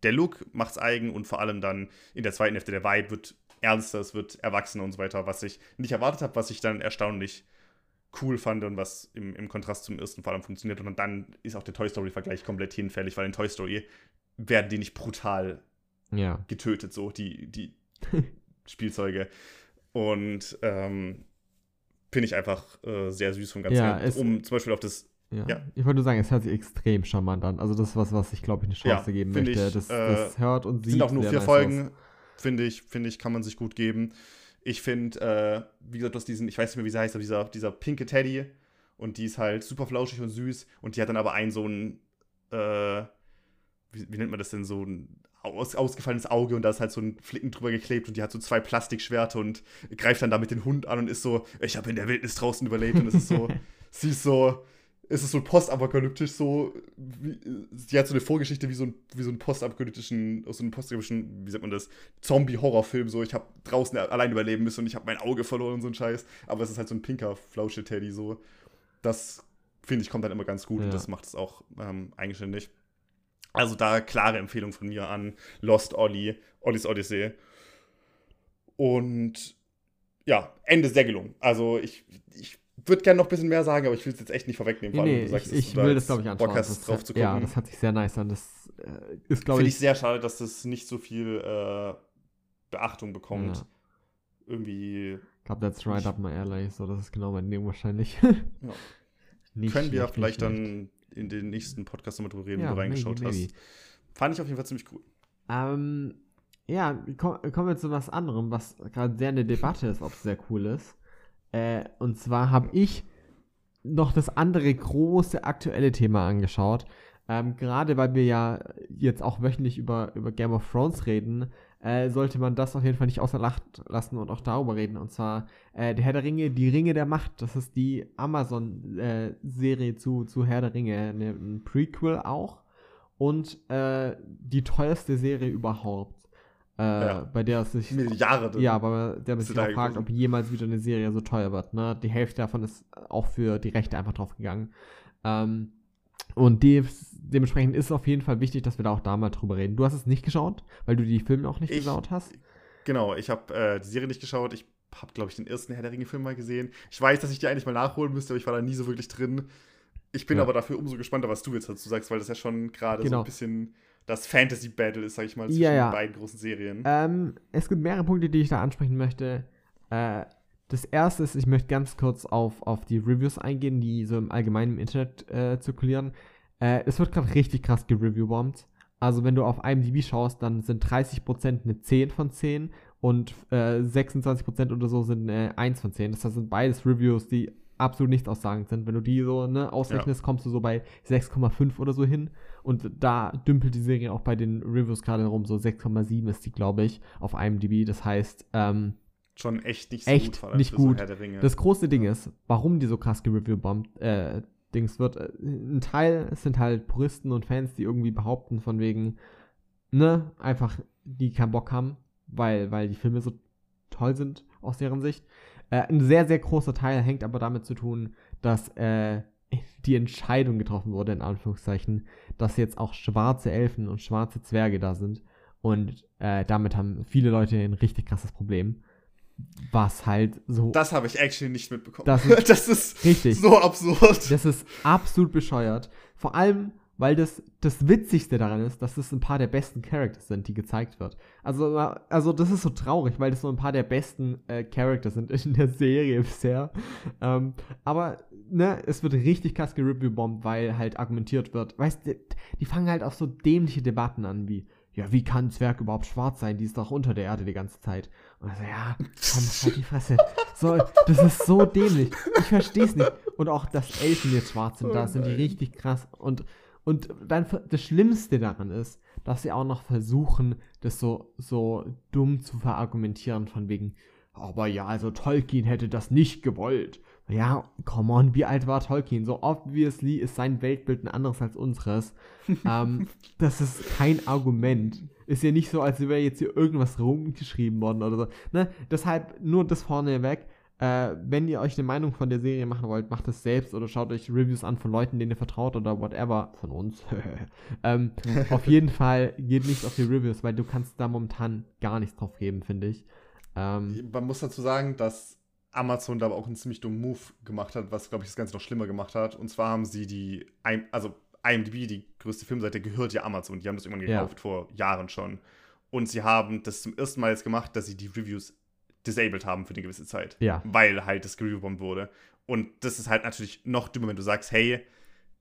der Look macht's eigen und vor allem dann in der zweiten Hälfte der Vibe wird ernster, es wird erwachsener und so weiter, was ich nicht erwartet habe, was ich dann erstaunlich cool fand und was im, im Kontrast zum ersten vor allem funktioniert. Und dann ist auch der Toy Story-Vergleich komplett hinfällig, weil in Toy Story werden die nicht brutal ja. getötet, so die, die Spielzeuge. Und ähm, finde ich einfach äh, sehr süß vom Ganzen. Ja, um zum Beispiel auf das. Ja. ja. Ich wollte nur sagen, es hört sich extrem charmant an. Also, das ist was, was ich glaube ich eine Chance ja, geben möchte. Ich, das, das, äh, hört und sieht. sind auch nur vier nice Folgen, finde ich, finde ich, kann man sich gut geben. Ich finde, äh, wie gesagt, aus diesen, ich weiß nicht mehr, wie sie heißt, aber dieser, dieser pinke Teddy und die ist halt super flauschig und süß und die hat dann aber einen so einen, äh, wie, wie, nennt man das denn, so ein aus, ausgefallenes Auge und da ist halt so ein Flicken drüber geklebt und die hat so zwei Plastikschwerter und greift dann damit den Hund an und ist so, ich habe in der Wildnis draußen überlebt und es ist so, sie ist so, es ist so postapokalyptisch so, wie, sie hat so eine Vorgeschichte wie so ein, wie so ein postapokalyptischen, aus so einem postapokalyptischen, wie sagt man das, Zombie-Horrorfilm, so, ich habe draußen allein überleben müssen und ich habe mein Auge verloren und so ein Scheiß, aber es ist halt so ein pinker Flausche-Teddy, so, das, finde ich, kommt dann immer ganz gut ja. und das macht es auch ähm, eigenständig. Also da klare Empfehlung von mir an Lost Ollie, Ollies Odyssey. Und ja, Ende sehr gelungen. Also ich, ich würde gerne noch ein bisschen mehr sagen, aber ich will es jetzt echt nicht vorwegnehmen, nee, nee, sagst, ich, ich will das, glaube ich, anschauen. Bock hast, drauf zu gucken. Ja, das hat sich sehr nice an. Das äh, ist, glaube ich. Finde ich sehr schade, dass das nicht so viel äh, Beachtung bekommt. Ja. Irgendwie. Ich glaube, that's right up my alley. So, das ist genau mein Ding wahrscheinlich. ja. Können wir vielleicht dann in den nächsten Podcast nochmal drüber reden, ja, wo du reingeschaut maybe, maybe. hast. Fand ich auf jeden Fall ziemlich cool. Ähm, ja, komm, kommen wir zu was anderem, was gerade sehr eine Debatte ist, ob es sehr cool ist. Äh, und zwar habe ich noch das andere große aktuelle Thema angeschaut. Ähm, gerade weil wir ja jetzt auch wöchentlich über, über Game of Thrones reden, äh, sollte man das auf jeden Fall nicht außer Acht lassen und auch darüber reden. Und zwar äh, der Herr der Ringe, die Ringe der Macht. Das ist die Amazon-Serie äh, zu, zu Herr der Ringe. Eine, ein Prequel auch. Und äh, die teuerste Serie überhaupt. Äh, ja. Bei der es sich. Milliarden. Ja, bei der man sich auch fragt, ob jemals wieder eine Serie so teuer wird. Ne? Die Hälfte davon ist auch für die Rechte einfach drauf gegangen. Ähm, und die, dementsprechend ist es auf jeden Fall wichtig, dass wir da auch da mal drüber reden. Du hast es nicht geschaut, weil du die Filme auch nicht ich, geschaut hast. Genau, ich habe äh, die Serie nicht geschaut. Ich habe, glaube ich, den ersten Herr der Ringe-Film mal gesehen. Ich weiß, dass ich die eigentlich mal nachholen müsste, aber ich war da nie so wirklich drin. Ich bin ja. aber dafür umso gespannter, was du jetzt dazu sagst, weil das ja schon gerade genau. so ein bisschen das Fantasy-Battle ist, sag ich mal, zwischen ja, ja. den beiden großen Serien. Ähm, es gibt mehrere Punkte, die ich da ansprechen möchte. Äh, das erste ist, ich möchte ganz kurz auf, auf die Reviews eingehen, die so im allgemeinen im Internet äh, zirkulieren. Äh, es wird gerade richtig krass gereviewbombt. Also wenn du auf IMDb schaust, dann sind 30% eine 10 von 10 und äh, 26% oder so sind eine 1 von 10. Das sind beides Reviews, die absolut nichts aussagend sind. Wenn du die so ne, ausrechnest, ja. kommst du so bei 6,5 oder so hin. Und da dümpelt die Serie auch bei den Reviews gerade rum. So 6,7 ist die, glaube ich, auf IMDb. Das heißt, ähm, schon echt nicht so echt gut. Nicht gut. So das große Ding ist, warum die so krass gereviewbombt äh, Dings wird. Äh, ein Teil sind halt Puristen und Fans, die irgendwie behaupten, von wegen, ne, einfach, die keinen Bock haben, weil, weil die Filme so toll sind aus deren Sicht. Äh, ein sehr, sehr großer Teil hängt aber damit zu tun, dass äh, die Entscheidung getroffen wurde, in Anführungszeichen, dass jetzt auch schwarze Elfen und schwarze Zwerge da sind. Und äh, damit haben viele Leute ein richtig krasses Problem was halt so. Das habe ich actually nicht mitbekommen. Das ist, das ist richtig. so absurd. Das ist absolut bescheuert. Vor allem, weil das, das Witzigste daran ist, dass es ein paar der besten Characters sind, die gezeigt wird. Also, also das ist so traurig, weil das so ein paar der besten äh, Characters sind in der Serie bisher. Ähm, aber, ne, es wird richtig krass gereviewbombt, weil halt argumentiert wird. Weißt du, die fangen halt auch so dämliche Debatten an, wie, ja, wie kann ein Zwerg überhaupt schwarz sein? Die ist doch unter der Erde die ganze Zeit. Und er so, ja, komm, halt die Fresse. So, das ist so dämlich. Ich verstehe es nicht. Und auch, dass Elfen jetzt schwarz sind, oh da sind die richtig krass. Und, Und dann das Schlimmste daran ist, dass sie auch noch versuchen, das so, so dumm zu verargumentieren, von wegen, aber ja, also Tolkien hätte das nicht gewollt. Ja, come on, wie alt war Tolkien? So obviously ist sein Weltbild ein anderes als unseres. ähm, das ist kein Argument. Ist ja nicht so, als wäre jetzt hier irgendwas rumgeschrieben worden oder so. Ne? Deshalb nur das vorneweg. Äh, wenn ihr euch eine Meinung von der Serie machen wollt, macht es selbst oder schaut euch Reviews an von Leuten, denen ihr vertraut oder whatever. Von uns. ähm, auf jeden Fall geht nicht auf die Reviews, weil du kannst da momentan gar nichts drauf geben, finde ich. Ähm, Man muss dazu sagen, dass Amazon da aber auch einen ziemlich dummen Move gemacht hat, was, glaube ich, das Ganze noch schlimmer gemacht hat. Und zwar haben sie die, also IMDb, die größte Filmseite, gehört ja Amazon. Die haben das irgendwann gekauft ja. vor Jahren schon. Und sie haben das zum ersten Mal jetzt gemacht, dass sie die Reviews disabled haben für eine gewisse Zeit. Ja. Weil halt das gereviewbombt wurde. Und das ist halt natürlich noch dümmer, wenn du sagst, hey,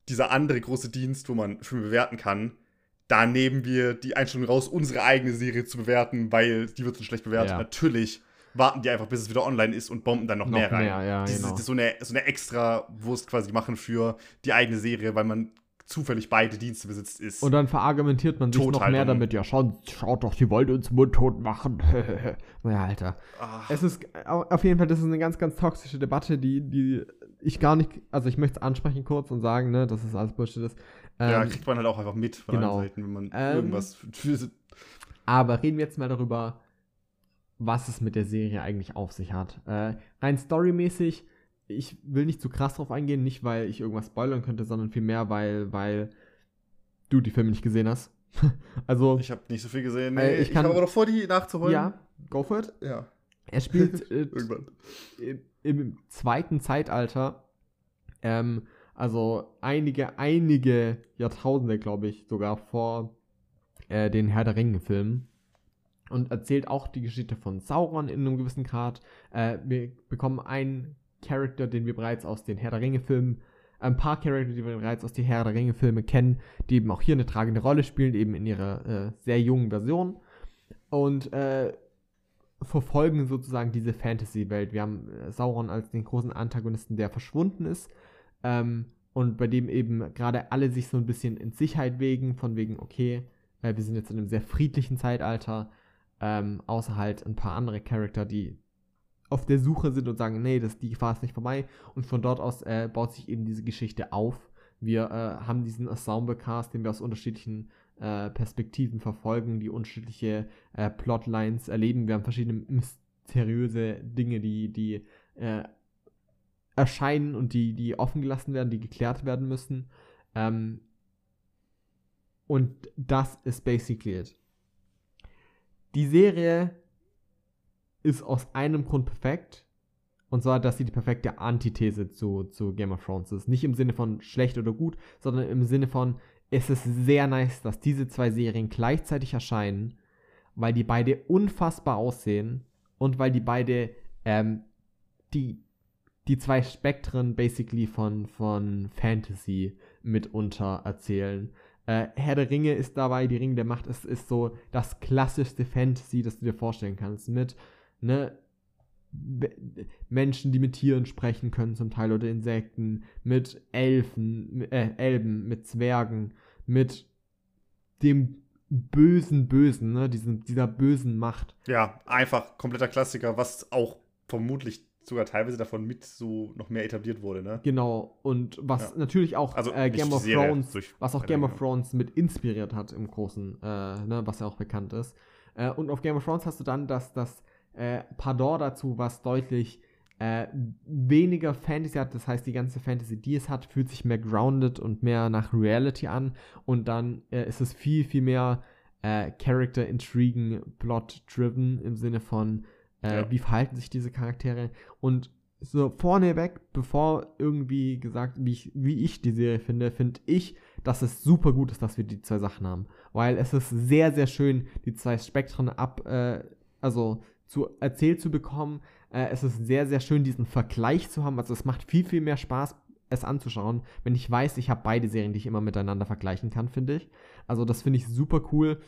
dieser andere große Dienst, wo man Filme bewerten kann, da nehmen wir die Einstellung raus, unsere eigene Serie zu bewerten, weil die wird so schlecht bewertet. Ja. Natürlich warten die einfach, bis es wieder online ist und bomben dann noch, noch mehr rein. Mehr, ja, Diese, genau. So eine, so eine extra Wurst quasi machen für die eigene Serie, weil man zufällig beide Dienste besitzt ist. Und dann verargumentiert man sich noch mehr damit, ja, schaut, schaut doch, die wollen uns mundtot machen. naja, Alter. Ach. Es ist auf jeden Fall, das ist eine ganz, ganz toxische Debatte, die, die ich gar nicht, also ich möchte es ansprechen kurz und sagen, ne, dass es alles Bullshit ist. Ähm, ja, kriegt man halt auch einfach mit von genau. Seiten, wenn man ähm, irgendwas. aber reden wir jetzt mal darüber, was es mit der Serie eigentlich auf sich hat. Äh, rein storymäßig, ich will nicht zu krass drauf eingehen, nicht weil ich irgendwas spoilern könnte, sondern vielmehr, weil, weil du die Filme nicht gesehen hast. also. Ich habe nicht so viel gesehen. Nee, ich, ich habe aber noch vor, die nachzuholen. Ja, go for it. Ja. Er spielt äh, im, im, zweiten Zeitalter. Ähm, also einige, einige Jahrtausende, glaube ich, sogar vor äh, den Herr der Ringe-Filmen und erzählt auch die Geschichte von Sauron in einem gewissen Grad. Äh, wir bekommen einen Charakter, den wir bereits aus den Herr der Ringe-Filmen, ein paar Charakter, die wir bereits aus den Herr der Ringe-Filmen kennen, die eben auch hier eine tragende Rolle spielen, eben in ihrer äh, sehr jungen Version. Und äh, verfolgen sozusagen diese Fantasy-Welt. Wir haben äh, Sauron als den großen Antagonisten, der verschwunden ist. Ähm, und bei dem eben gerade alle sich so ein bisschen in Sicherheit wägen, von wegen, okay, äh, wir sind jetzt in einem sehr friedlichen Zeitalter, ähm, außer halt ein paar andere Charakter, die auf der Suche sind und sagen, nee, das, die Gefahr ist nicht vorbei. Und von dort aus äh, baut sich eben diese Geschichte auf. Wir äh, haben diesen Ensemble-Cast, den wir aus unterschiedlichen äh, Perspektiven verfolgen, die unterschiedliche äh, Plotlines erleben. Wir haben verschiedene mysteriöse Dinge, die, die äh, erscheinen und die, die offen gelassen werden, die geklärt werden müssen. Ähm, und das ist basically it. Die Serie ist aus einem Grund perfekt. Und zwar, dass sie die perfekte Antithese zu, zu Game of Thrones ist. Nicht im Sinne von schlecht oder gut, sondern im Sinne von, es ist sehr nice, dass diese zwei Serien gleichzeitig erscheinen, weil die beide unfassbar aussehen und weil die beide ähm, die, die zwei Spektren basically von, von Fantasy mitunter erzählen. Äh, Herr der Ringe ist dabei, die Ringe der Macht ist, ist so das klassischste Fantasy, das du dir vorstellen kannst. Mit ne, Menschen, die mit Tieren sprechen können, zum Teil oder Insekten, mit Elfen, äh, Elben, mit Zwergen, mit dem bösen Bösen, ne, diesen, dieser bösen Macht. Ja, einfach kompletter Klassiker, was auch vermutlich sogar teilweise davon mit so noch mehr etabliert wurde, ne? Genau, und was ja. natürlich auch also äh, Game of Thrones, was auch Game of Thrones mit inspiriert hat im Großen, äh, ne, was ja auch bekannt ist. Äh, und auf Game of Thrones hast du dann das, das äh, Pardon dazu, was deutlich äh, weniger Fantasy hat, das heißt, die ganze Fantasy, die es hat, fühlt sich mehr grounded und mehr nach Reality an und dann äh, ist es viel, viel mehr äh, Character Intrigen, Plot driven im Sinne von äh, ja. Wie verhalten sich diese Charaktere? Und so vorneweg, bevor irgendwie gesagt, wie ich, wie ich die Serie finde, finde ich, dass es super gut ist, dass wir die zwei Sachen haben. Weil es ist sehr, sehr schön, die zwei Spektren ab, äh, also zu erzählt zu bekommen. Äh, es ist sehr, sehr schön, diesen Vergleich zu haben. Also es macht viel, viel mehr Spaß, es anzuschauen, wenn ich weiß, ich habe beide Serien, die ich immer miteinander vergleichen kann, finde ich. Also das finde ich super cool.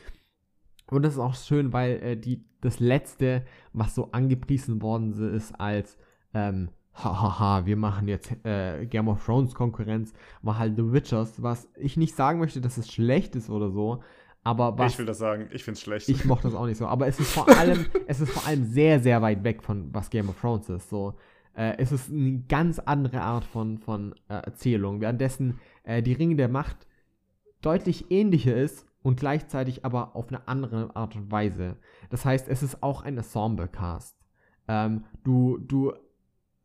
Und das ist auch schön, weil äh, die, das letzte, was so angepriesen worden ist als ähm, hahaha, wir machen jetzt äh, Game of Thrones Konkurrenz, war halt The Witchers, was ich nicht sagen möchte, dass es schlecht ist oder so, aber was, ich will das sagen, ich finde es schlecht. Ich mochte das auch nicht so, aber es ist vor allem, es ist vor allem sehr, sehr weit weg von was Game of Thrones ist. So, äh, es ist eine ganz andere Art von, von äh, Erzählung, währenddessen äh, die Ringe der Macht deutlich ähnlicher ist und gleichzeitig aber auf eine andere Art und Weise. Das heißt, es ist auch ein Ensemble-Cast. Ähm, du, du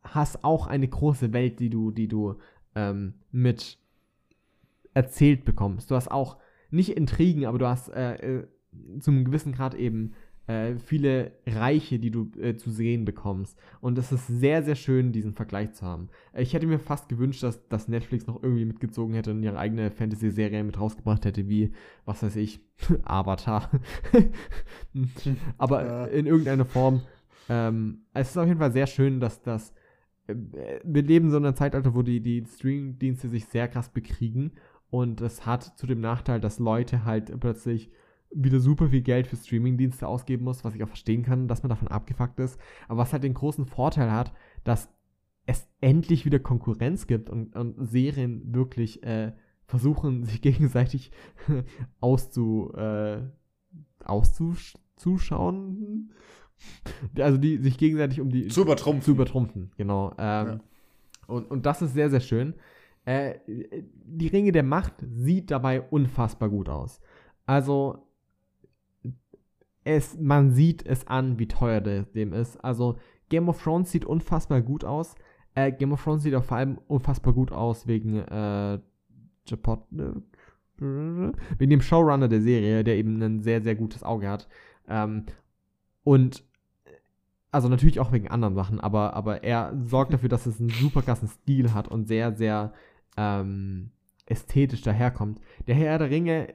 hast auch eine große Welt, die du, die du ähm, mit erzählt bekommst. Du hast auch nicht Intrigen, aber du hast äh, äh, zum gewissen Grad eben äh, viele Reiche, die du äh, zu sehen bekommst. Und es ist sehr, sehr schön, diesen Vergleich zu haben. Ich hätte mir fast gewünscht, dass, dass Netflix noch irgendwie mitgezogen hätte und ihre eigene Fantasy-Serie mit rausgebracht hätte, wie, was weiß ich, Avatar. aber in irgendeiner Form. Ähm, es ist auf jeden Fall sehr schön, dass das. Äh, wir leben so in einem Zeitalter, wo die, die Streaming-Dienste sich sehr krass bekriegen und es hat zu dem Nachteil, dass Leute halt plötzlich wieder super viel Geld für Streamingdienste ausgeben muss, was ich auch verstehen kann, dass man davon abgefuckt ist. Aber was halt den großen Vorteil hat, dass es endlich wieder Konkurrenz gibt und, und Serien wirklich äh, versuchen, sich gegenseitig auszu, äh, auszuschauen. Also die sich gegenseitig um die zu übertrumpfen. Zu übertrumpfen, genau. Ähm, ja. und, und das ist sehr, sehr schön. Äh, die Ringe der Macht sieht dabei unfassbar gut aus. Also, es, man sieht es an, wie teuer der, dem ist. Also, Game of Thrones sieht unfassbar gut aus. Äh, Game of Thrones sieht auch vor allem unfassbar gut aus wegen äh, Japot, wegen dem Showrunner der Serie, der eben ein sehr, sehr gutes Auge hat. Ähm, und also natürlich auch wegen anderen Sachen, aber, aber er sorgt dafür, dass es einen super krassen Stil hat und sehr, sehr ähm, ästhetisch daherkommt. Der Herr der Ringe,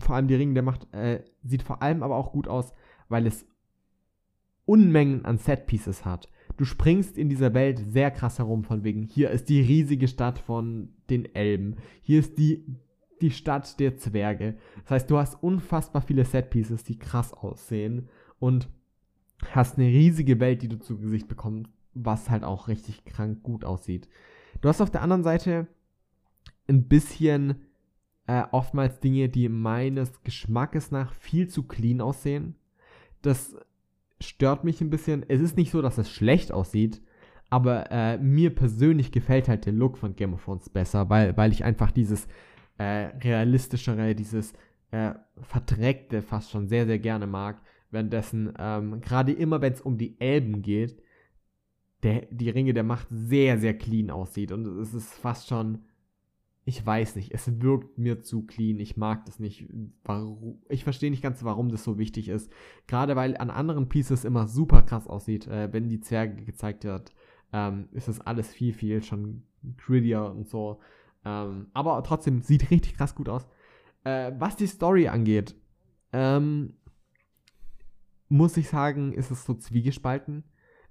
vor allem die Ringe der Macht, äh, sieht vor allem aber auch gut aus, weil es Unmengen an Setpieces hat. Du springst in dieser Welt sehr krass herum, von wegen, hier ist die riesige Stadt von den Elben, hier ist die, die Stadt der Zwerge. Das heißt, du hast unfassbar viele Setpieces, die krass aussehen und hast eine riesige Welt, die du zu Gesicht bekommst, was halt auch richtig krank gut aussieht. Du hast auf der anderen Seite ein bisschen äh, oftmals Dinge, die meines Geschmackes nach viel zu clean aussehen. Das stört mich ein bisschen. Es ist nicht so, dass es schlecht aussieht, aber äh, mir persönlich gefällt halt der Look von Game of Thrones besser, weil, weil ich einfach dieses äh, realistischere, dieses äh, verdreckte fast schon sehr, sehr gerne mag. Währenddessen, ähm, gerade immer wenn es um die Elben geht, der, die Ringe der Macht sehr, sehr clean aussieht. Und es ist fast schon, ich weiß nicht, es wirkt mir zu clean. Ich mag das nicht. Ich verstehe nicht ganz, warum das so wichtig ist. Gerade weil an anderen Pieces immer super krass aussieht. Äh, wenn die Zwerge gezeigt wird, ähm, ist das alles viel, viel schon grittier und so. Ähm, aber trotzdem sieht richtig krass gut aus. Äh, was die Story angeht, ähm, muss ich sagen, ist es so zwiegespalten.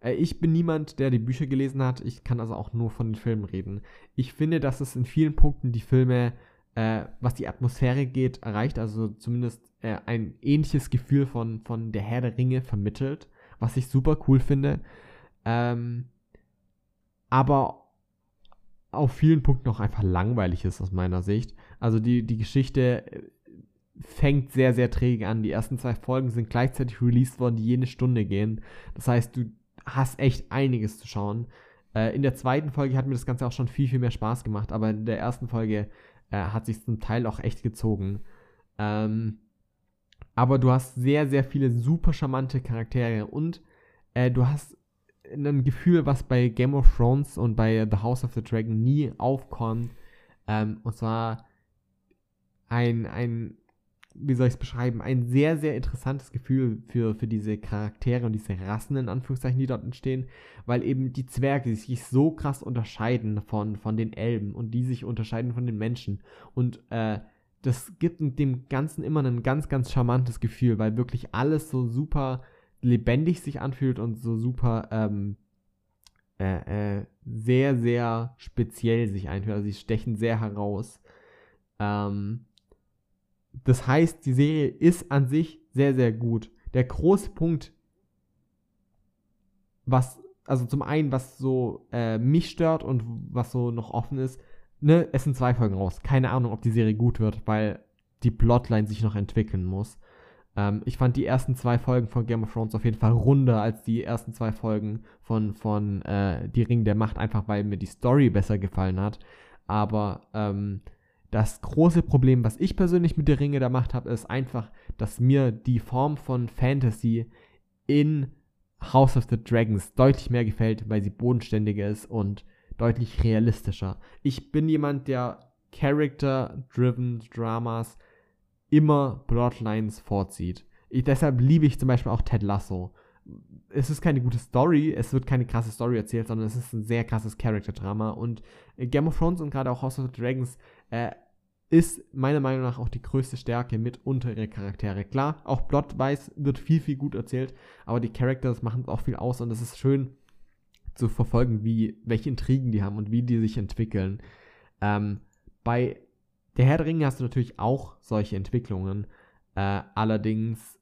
Äh, ich bin niemand, der die Bücher gelesen hat. Ich kann also auch nur von den Filmen reden. Ich finde, dass es in vielen Punkten die Filme, äh, was die Atmosphäre geht, erreicht. Also zumindest äh, ein ähnliches Gefühl von, von der Herr der Ringe vermittelt, was ich super cool finde. Ähm, aber auf vielen Punkten auch einfach langweilig ist aus meiner Sicht. Also die, die Geschichte äh, fängt sehr, sehr träge an. Die ersten zwei Folgen sind gleichzeitig released worden, die jede Stunde gehen. Das heißt, du hast echt einiges zu schauen. Äh, in der zweiten Folge hat mir das Ganze auch schon viel, viel mehr Spaß gemacht, aber in der ersten Folge äh, hat sich zum Teil auch echt gezogen. Ähm, aber du hast sehr, sehr viele super charmante Charaktere und äh, du hast ein Gefühl, was bei Game of Thrones und bei The House of the Dragon nie aufkommt. Ähm, und zwar ein, ein wie soll ich es beschreiben, ein sehr, sehr interessantes Gefühl für, für diese Charaktere und diese Rassen, in Anführungszeichen, die dort entstehen, weil eben die Zwerge sich so krass unterscheiden von, von den Elben und die sich unterscheiden von den Menschen. Und äh, das gibt dem Ganzen immer ein ganz, ganz charmantes Gefühl, weil wirklich alles so super lebendig sich anfühlt und so super ähm, äh, äh, sehr, sehr speziell sich einfühlt. Also sie stechen sehr heraus. Ähm, das heißt, die Serie ist an sich sehr, sehr gut. Der große Punkt, was also zum einen, was so äh, mich stört und was so noch offen ist, ne, es sind zwei Folgen raus. Keine Ahnung, ob die Serie gut wird, weil die Plotline sich noch entwickeln muss. Ähm, ich fand die ersten zwei Folgen von Game of Thrones auf jeden Fall runder als die ersten zwei Folgen von, von äh, Die Ring der Macht, einfach weil mir die Story besser gefallen hat. Aber ähm, das große Problem, was ich persönlich mit der Ringe der Macht habe, ist einfach, dass mir die Form von Fantasy in House of the Dragons deutlich mehr gefällt, weil sie bodenständiger ist und deutlich realistischer. Ich bin jemand, der Character-driven Dramas immer Plotlines vorzieht. Ich, deshalb liebe ich zum Beispiel auch Ted Lasso. Es ist keine gute Story, es wird keine krasse Story erzählt, sondern es ist ein sehr krasses Character-Drama. Und Game of Thrones und gerade auch House of the Dragons äh, ist meiner Meinung nach auch die größte Stärke mit unter ihre Charaktere. Klar, auch Plot-wise wird viel, viel gut erzählt, aber die Characters machen auch viel aus und es ist schön zu verfolgen, wie, welche Intrigen die haben und wie die sich entwickeln. Ähm, bei der Herr der Ringe hast du natürlich auch solche Entwicklungen. Äh, allerdings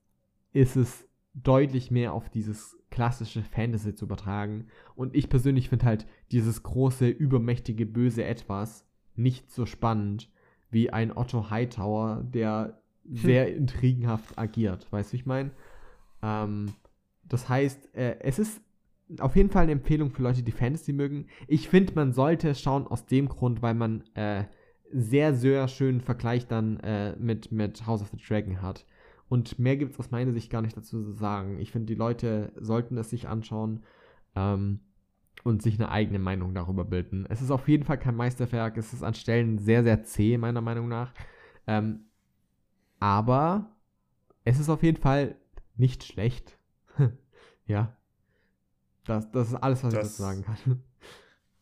ist es deutlich mehr auf dieses klassische Fantasy zu übertragen. Und ich persönlich finde halt dieses große, übermächtige, böse Etwas nicht so spannend wie ein Otto Hightower, der hm. sehr intrigenhaft agiert. Weißt du, ich meine? Ähm, das heißt, äh, es ist auf jeden Fall eine Empfehlung für Leute, die Fantasy mögen. Ich finde, man sollte es schauen aus dem Grund, weil man äh, sehr, sehr schönen Vergleich dann äh, mit, mit House of the Dragon hat. Und mehr gibt es aus meiner Sicht gar nicht dazu zu sagen. Ich finde, die Leute sollten es sich anschauen ähm, und sich eine eigene Meinung darüber bilden. Es ist auf jeden Fall kein Meisterwerk. Es ist an Stellen sehr, sehr zäh, meiner Meinung nach. Ähm, aber es ist auf jeden Fall nicht schlecht. ja. Das, das ist alles, was das, ich dazu sagen kann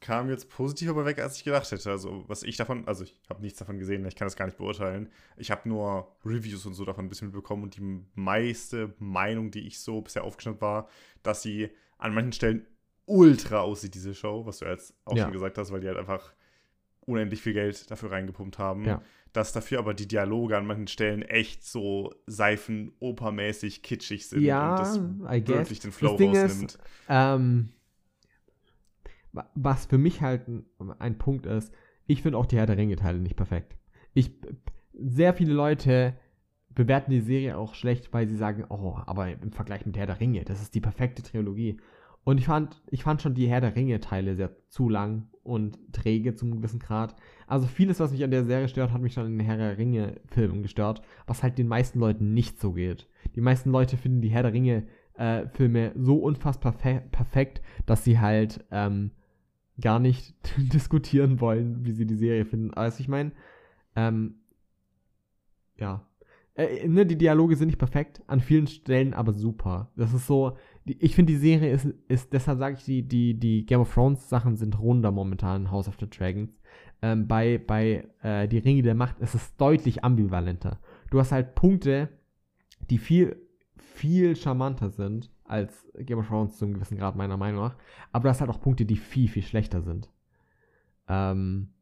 kam jetzt positiver weg, als ich gedacht hätte. Also, was ich davon, also ich habe nichts davon gesehen, ich kann das gar nicht beurteilen. Ich habe nur Reviews und so davon ein bisschen mitbekommen und die meiste Meinung, die ich so bisher aufgeschnappt war, dass sie an manchen Stellen ultra aussieht, diese Show, was du jetzt auch ja. schon gesagt hast, weil die halt einfach unendlich viel Geld dafür reingepumpt haben. Ja. Dass dafür aber die Dialoge an manchen Stellen echt so seifenopermäßig kitschig sind ja, und das wirklich den Flow rausnimmt. Ist, ähm was für mich halt ein, ein Punkt ist, ich finde auch die Herr der Ringe-Teile nicht perfekt. Ich, sehr viele Leute bewerten die Serie auch schlecht, weil sie sagen, oh, aber im Vergleich mit Herr der Ringe, das ist die perfekte Trilogie. Und ich fand, ich fand schon die Herr der Ringe-Teile sehr zu lang und träge zum gewissen Grad. Also vieles, was mich an der Serie stört, hat mich schon in den Herr der Ringe-Filmen gestört, was halt den meisten Leuten nicht so geht. Die meisten Leute finden die Herr der Ringe-Filme so unfassbar perfekt, dass sie halt ähm, gar nicht diskutieren wollen, wie sie die Serie finden. Also ich meine, ähm, ja. Äh, ne, die Dialoge sind nicht perfekt, an vielen Stellen aber super. Das ist so, ich finde die Serie ist, ist deshalb sage ich, die, die, die Game of Thrones Sachen sind runder momentan in House of the Dragons. Ähm, bei bei äh, Die Ringe der Macht ist es deutlich ambivalenter. Du hast halt Punkte, die viel, viel charmanter sind als Game of Thrones zu einem gewissen Grad, meiner Meinung nach. Aber das hat auch Punkte, die viel, viel schlechter sind. Ähm,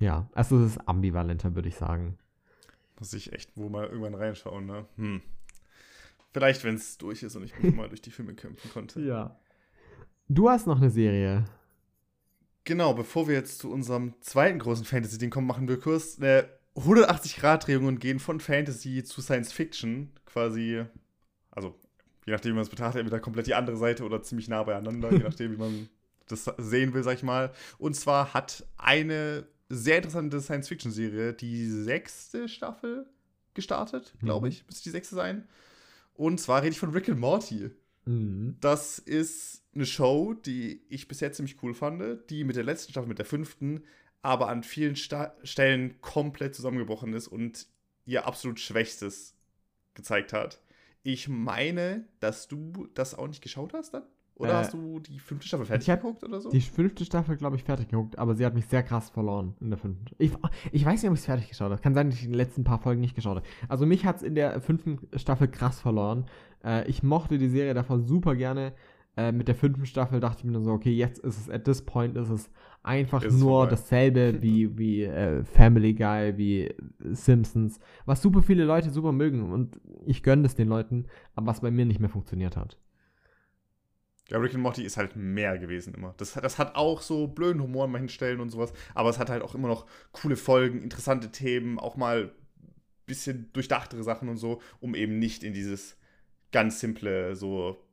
ja, also es ist ambivalenter, würde ich sagen. Muss ich echt wo mal irgendwann reinschauen, ne? Hm. Vielleicht, wenn es durch ist und ich mich mal durch die Filme kämpfen konnte. Ja. Du hast noch eine Serie. Genau, bevor wir jetzt zu unserem zweiten großen Fantasy-Ding kommen, machen wir kurz eine 180-Grad-Drehung und gehen von Fantasy zu Science Fiction. Quasi, also je nachdem, wie man es betrachtet, entweder komplett die andere Seite oder ziemlich nah beieinander, je nachdem, wie man das sehen will, sag ich mal. Und zwar hat eine sehr interessante Science-Fiction-Serie die sechste Staffel gestartet, glaube mhm. ich. Müsste die sechste sein. Und zwar rede ich von Rick and Morty. Mhm. Das ist eine Show, die ich bisher ziemlich cool fand, die mit der letzten Staffel, mit der fünften, aber an vielen Sta Stellen komplett zusammengebrochen ist und ihr absolut Schwächstes gezeigt hat. Ich meine, dass du das auch nicht geschaut hast dann? Oder äh, hast du die fünfte Staffel fertig geguckt oder so? Die fünfte Staffel, glaube ich, fertig geguckt, aber sie hat mich sehr krass verloren in der fünften. Ich, ich weiß nicht, ob ich es fertig geschaut habe. Kann sein, dass ich in den letzten paar Folgen nicht geschaut habe. Also mich hat es in der fünften Staffel krass verloren. Äh, ich mochte die Serie davor super gerne. Äh, mit der fünften Staffel dachte ich mir so, okay, jetzt ist es, at this point ist es einfach ist nur vorbei. dasselbe wie, wie äh, Family Guy, wie Simpsons, was super viele Leute super mögen und ich gönne es den Leuten, aber was bei mir nicht mehr funktioniert hat. Ja, Rick and Morty ist halt mehr gewesen immer. Das, das hat auch so blöden Humor an manchen Stellen und sowas, aber es hat halt auch immer noch coole Folgen, interessante Themen, auch mal ein bisschen durchdachtere Sachen und so, um eben nicht in dieses ganz simple, so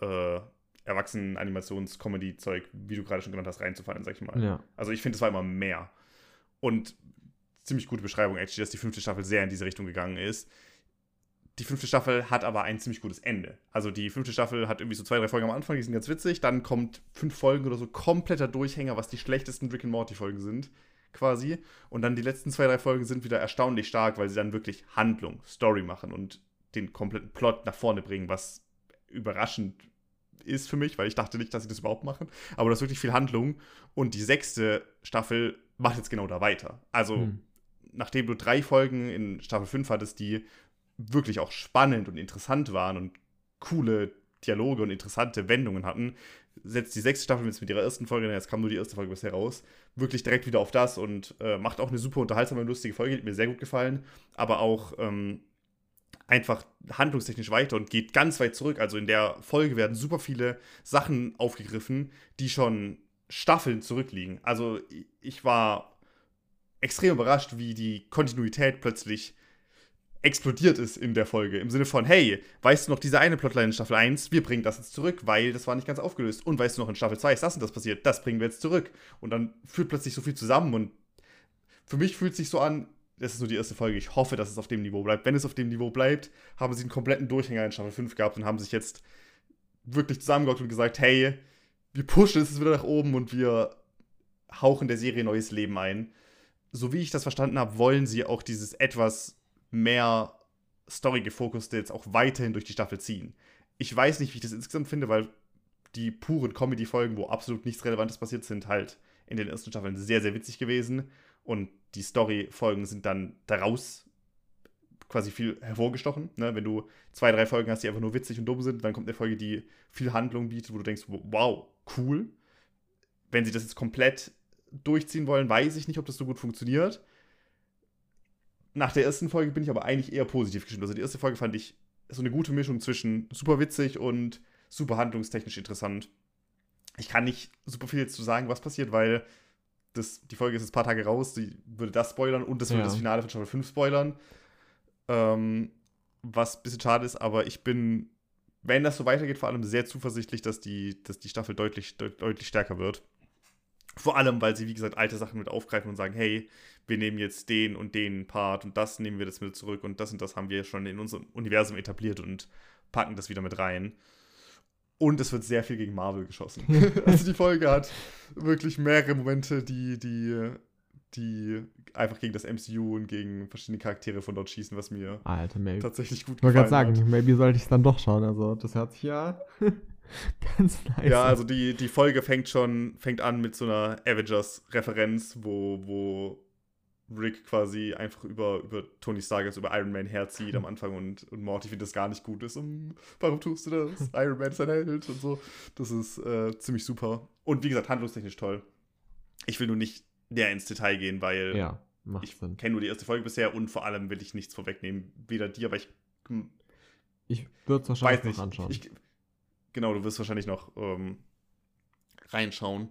äh, Erwachsenen-Animations-Comedy-Zeug, wie du gerade schon genannt hast, reinzufallen, sag ich mal. Ja. Also ich finde, es war immer mehr. Und ziemlich gute Beschreibung, actually, dass die fünfte Staffel sehr in diese Richtung gegangen ist. Die fünfte Staffel hat aber ein ziemlich gutes Ende. Also die fünfte Staffel hat irgendwie so zwei, drei Folgen am Anfang, die sind ganz witzig. Dann kommt fünf Folgen oder so kompletter Durchhänger, was die schlechtesten Rick and Morty Folgen sind, quasi. Und dann die letzten zwei, drei Folgen sind wieder erstaunlich stark, weil sie dann wirklich Handlung, Story machen und den kompletten Plot nach vorne bringen, was überraschend ist für mich, weil ich dachte nicht, dass sie das überhaupt machen. Aber das ist wirklich viel Handlung. Und die sechste Staffel macht jetzt genau da weiter. Also, hm. nachdem du drei Folgen in Staffel 5 hattest, die wirklich auch spannend und interessant waren und coole Dialoge und interessante Wendungen hatten, setzt die sechste Staffel jetzt mit ihrer ersten Folge, jetzt kam nur die erste Folge bisher raus, wirklich direkt wieder auf das und äh, macht auch eine super unterhaltsame und lustige Folge, die hat mir sehr gut gefallen, aber auch ähm, einfach handlungstechnisch weiter und geht ganz weit zurück. Also in der Folge werden super viele Sachen aufgegriffen, die schon Staffeln zurückliegen. Also ich war extrem überrascht, wie die Kontinuität plötzlich explodiert ist in der Folge. Im Sinne von, hey, weißt du noch diese eine Plotline in Staffel 1? Wir bringen das jetzt zurück, weil das war nicht ganz aufgelöst. Und weißt du noch, in Staffel 2 ist das und das passiert? Das bringen wir jetzt zurück. Und dann führt plötzlich so viel zusammen und für mich fühlt es sich so an, das ist nur die erste Folge. Ich hoffe, dass es auf dem Niveau bleibt. Wenn es auf dem Niveau bleibt, haben sie einen kompletten Durchhänger in Staffel 5 gehabt und haben sich jetzt wirklich zusammengehockt und gesagt, hey, wir pushen es wieder nach oben und wir hauchen der Serie neues Leben ein. So wie ich das verstanden habe, wollen sie auch dieses etwas mehr Story-gefokuste jetzt auch weiterhin durch die Staffel ziehen. Ich weiß nicht, wie ich das insgesamt finde, weil die puren Comedy-Folgen, wo absolut nichts Relevantes passiert, sind halt in den ersten Staffeln sehr, sehr witzig gewesen. Und die Story-Folgen sind dann daraus quasi viel hervorgestochen. Ne? Wenn du zwei, drei Folgen hast, die einfach nur witzig und dumm sind, dann kommt eine Folge, die viel Handlung bietet, wo du denkst, wow, cool. Wenn sie das jetzt komplett durchziehen wollen, weiß ich nicht, ob das so gut funktioniert. Nach der ersten Folge bin ich aber eigentlich eher positiv gestimmt. Also die erste Folge fand ich so eine gute Mischung zwischen super witzig und super handlungstechnisch interessant. Ich kann nicht super viel jetzt zu sagen, was passiert, weil das, die Folge ist jetzt ein paar Tage raus, die würde das spoilern und das würde ja. das Finale von Staffel 5 spoilern. Ähm, was ein bisschen schade ist, aber ich bin, wenn das so weitergeht, vor allem sehr zuversichtlich, dass die, dass die Staffel deutlich, deut deutlich stärker wird. Vor allem, weil sie, wie gesagt, alte Sachen mit aufgreifen und sagen, hey, wir nehmen jetzt den und den Part und das nehmen wir das mit zurück und das und das haben wir schon in unserem Universum etabliert und packen das wieder mit rein. Und es wird sehr viel gegen Marvel geschossen. also die Folge hat wirklich mehrere Momente, die, die, die einfach gegen das MCU und gegen verschiedene Charaktere von dort schießen, was mir Alter, tatsächlich gut gefallen Ich wollte gerade sagen, maybe sollte ich es dann doch schauen. Also das hört sich ja ganz nice Ja, also die, die Folge fängt schon, fängt an mit so einer Avengers-Referenz, wo, wo Rick quasi einfach über, über Tony Stark, also über Iron Man herzieht am Anfang und, und Morty findet das gar nicht gut ist. Und, warum tust du das? Iron Man ist ein Held und so. Das ist äh, ziemlich super. Und wie gesagt, handlungstechnisch toll. Ich will nur nicht näher ins Detail gehen, weil ja, ich kenne nur die erste Folge bisher und vor allem will ich nichts vorwegnehmen. Weder dir, aber ich. Hm, ich würde es wahrscheinlich noch anschauen. Ich, genau, du wirst wahrscheinlich noch ähm, reinschauen.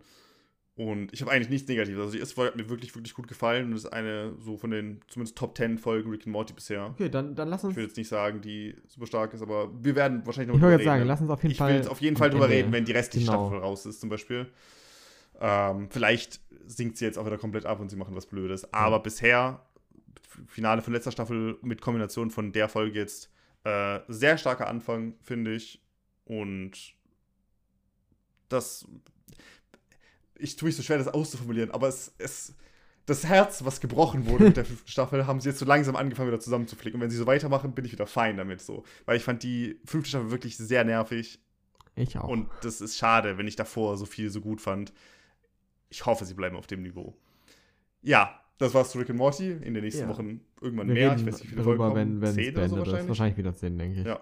Und ich habe eigentlich nichts Negatives. Also die erste Folge hat mir wirklich, wirklich gut gefallen und ist eine so von den zumindest Top 10 Folgen Rick and Morty bisher. Okay, dann, dann lass uns. Ich will jetzt nicht sagen, die super stark ist, aber wir werden wahrscheinlich noch Ich wollte jetzt sagen, lass uns auf jeden ich Fall. Ich will jetzt auf jeden Fall drüber reden, wenn die restliche genau. Staffel raus ist, zum Beispiel. Ähm, vielleicht sinkt sie jetzt auch wieder komplett ab und sie machen was Blödes. Aber ja. bisher, Finale von letzter Staffel mit Kombination von der Folge jetzt, äh, sehr starker Anfang, finde ich. Und das ich tue mich so schwer, das auszuformulieren, aber es, es, das Herz, was gebrochen wurde mit der fünften Staffel, haben sie jetzt so langsam angefangen, wieder zusammenzuflicken. Und wenn sie so weitermachen, bin ich wieder fein damit so. Weil ich fand die fünfte Staffel wirklich sehr nervig. Ich auch. Und das ist schade, wenn ich davor so viel so gut fand. Ich hoffe, sie bleiben auf dem Niveau. Ja, das war's zu Rick and Morty. In den nächsten ja. Wochen irgendwann Wir mehr. Ich weiß nicht, wie viele Folgen kommen. Wenn, wenn zehn oder so wahrscheinlich. wahrscheinlich wieder zehn, denke ich. Ja.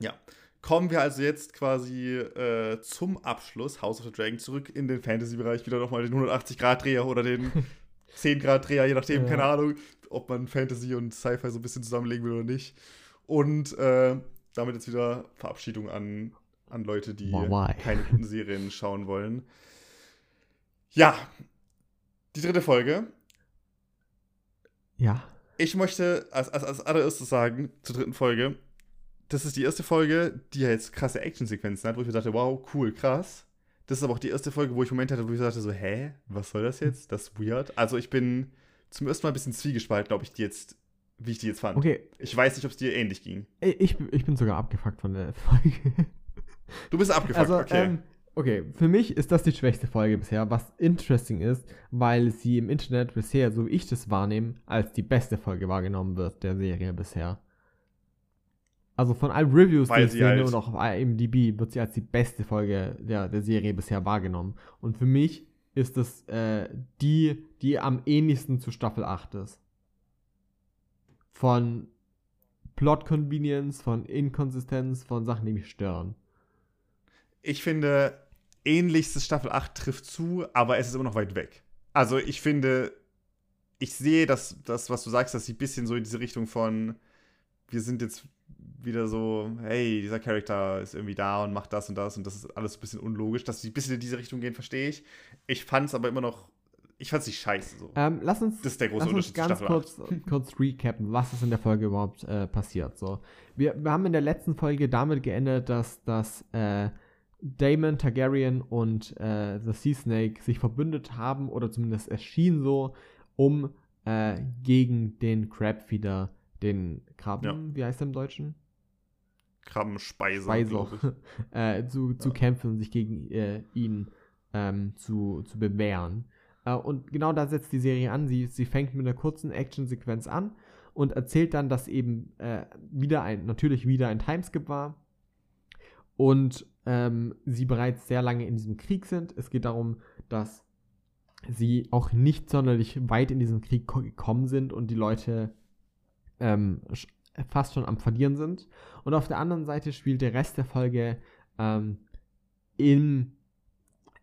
Ja. Kommen wir also jetzt quasi äh, zum Abschluss House of the Dragon zurück in den Fantasy-Bereich. Wieder nochmal den 180-Grad-Dreher oder den 10-Grad-Dreher, je nachdem, ja. keine Ahnung, ob man Fantasy und Sci-Fi so ein bisschen zusammenlegen will oder nicht. Und äh, damit jetzt wieder Verabschiedung an an Leute, die Why? keine guten Serien schauen wollen. Ja, die dritte Folge. Ja. Ich möchte als, als, als allererstes sagen, zur dritten Folge, das ist die erste Folge, die ja jetzt krasse Actionsequenzen hat, wo ich mir dachte, wow, cool, krass. Das ist aber auch die erste Folge, wo ich Momente hatte, wo ich dachte so, hä, was soll das jetzt? Das ist weird. Also ich bin zum ersten Mal ein bisschen zwiegespalten, ob ich die jetzt, wie ich die jetzt fand. Okay, Ich weiß nicht, ob es dir ähnlich ging. ich, ich bin sogar abgefuckt von der Folge. Du bist abgefuckt, Also, okay. ähm, okay, für mich ist das die schwächste Folge bisher, was interesting ist, weil sie im Internet bisher, so wie ich das wahrnehme, als die beste Folge wahrgenommen wird der Serie bisher. Also von allen Reviews, Weil die ich sehe halt- und auch auf IMDb wird sie als die beste Folge der, der Serie bisher wahrgenommen. Und für mich ist das äh, die, die am ähnlichsten zu Staffel 8 ist. Von Plot Convenience, von Inkonsistenz, von Sachen, die mich stören. ich finde, ähnlichstes Staffel 8 trifft zu, aber es ist immer noch weit weg. Also ich finde, ich sehe das, das was du sagst, dass sie ein bisschen so in diese Richtung von, wir sind jetzt wieder so, hey, dieser Charakter ist irgendwie da und macht das und das und das ist alles ein bisschen unlogisch, dass sie ein bisschen in diese Richtung gehen, verstehe ich. Ich fand es aber immer noch, ich fand es nicht scheiße so. Ähm, lass uns, Das ist der große lass uns Unterschied zu ganz kurz, kurz recappen, was ist in der Folge überhaupt äh, passiert. So, wir, wir haben in der letzten Folge damit geendet, dass, dass äh, Daemon Targaryen und äh, The Sea Snake sich verbündet haben, oder zumindest erschien so, um äh, gegen den Crabfeeder, den Krabben, wie heißt er im Deutschen? Krabbenspeiser, äh, zu, zu Ja. kämpfen und sich gegen äh, ihn ähm, zu, zu bewähren. Äh, und genau da setzt die Serie an. Sie, sie fängt mit einer kurzen Actionsequenz an und erzählt dann, dass eben äh, wieder ein, natürlich wieder ein Timeskip war und ähm, sie bereits sehr lange in diesem Krieg sind. Es geht darum, dass sie auch nicht sonderlich weit in diesem Krieg ko- gekommen sind und die Leute ähm, fast schon am Verlieren sind. Und auf der anderen Seite spielt der Rest der Folge ähm, im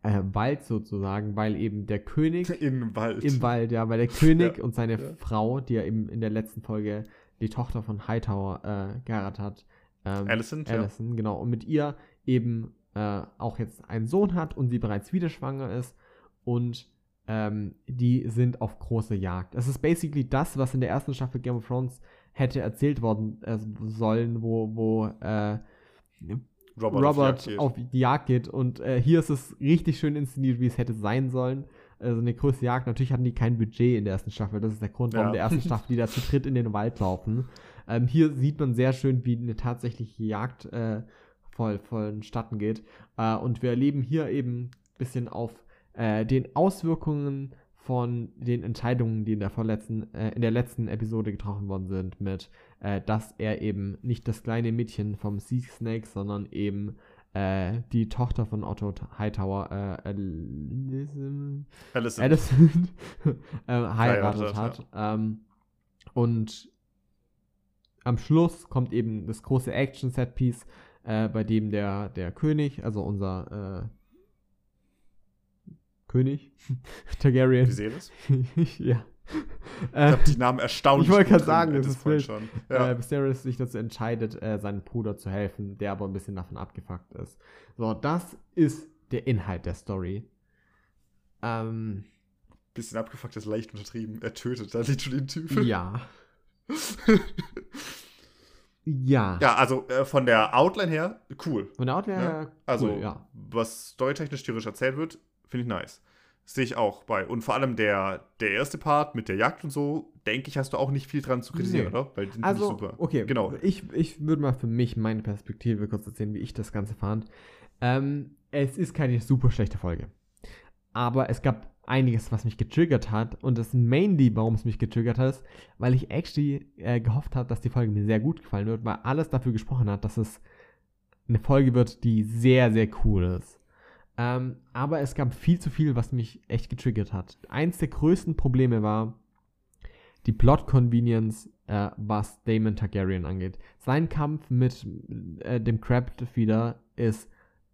äh, Wald sozusagen, weil eben der König In Wald. im Wald, ja, weil der König Ja, und seine ja. Frau, die ja eben in der letzten Folge die Tochter von Hightower äh, geheiratet hat, ähm, Alicent, ja. Alicent, genau, und mit ihr eben äh, auch jetzt einen Sohn hat und sie bereits wieder schwanger ist und ähm, die sind auf große Jagd. Es ist basically das, was in der ersten Staffel Game of Thrones hätte erzählt worden äh, sollen, wo, wo äh, Robert, Robert, auf die Jagd geht. Und äh, hier ist es richtig schön inszeniert, wie es hätte sein sollen. Also eine größte Jagd. Natürlich hatten die kein Budget in der ersten Staffel. Das ist der Grund, warum Ja. der ersten Staffel die da zu dritt in den Wald laufen. Ähm, hier sieht man sehr schön, wie eine tatsächliche Jagd äh, voll, vonstatten geht. Äh, und wir erleben hier eben ein bisschen auf äh, den Auswirkungen von den Entscheidungen, die in der vorletzten, äh, in der letzten Episode getroffen worden sind, mit, äh, dass er eben nicht das kleine Mädchen vom Sea Snake, sondern eben äh, die Tochter von Otto Hightower, äh, Alicent. Alicent äh, heiratet hat. Ähm, und am Schluss kommt eben das große Action-Set-Piece, äh, bei dem der, der König, also unser äh, König, Targaryen, Wie sehen es? ja. Ich Äh, habe die Namen erstaunlich Ich wollte gerade sagen, das at ist wild. schon. Ja. äh, Viserys sich dazu entscheidet, äh, seinem Bruder zu helfen, der aber ein bisschen davon abgefuckt ist. So, das ist der Inhalt der Story. Ähm, Bisschen abgefuckt ist leicht untertrieben. Er tötet da literally den Typen. ja. ja. Ja, also äh, von der Outline her, cool. Von der Outline Ja. her, Also, cool, ja. was storytechnisch theoretisch erzählt wird, finde ich nice. Sehe ich auch bei. Und vor allem der, der erste Part mit der Jagd und so, denke ich, hast du auch nicht viel dran zu kritisieren, Nee. oder? Weil den Also, super. okay, Genau. ich, ich würde mal für mich meine Perspektive kurz erzählen, wie ich das Ganze fand. Ähm, es ist keine super schlechte Folge. Aber es gab einiges, was mich getriggert hat. Und das mainly, warum es mich getriggert hat, ist, weil ich actually äh, gehofft habe, dass die Folge mir sehr gut gefallen wird, weil alles dafür gesprochen hat, dass es eine Folge wird, die sehr, sehr cool ist. Ähm, aber es gab viel zu viel, was mich echt getriggert hat. Eins der größten Probleme war die Plot-Convenience, äh, was Damon Targaryen angeht. Sein Kampf mit äh, dem Crab-Feeder ist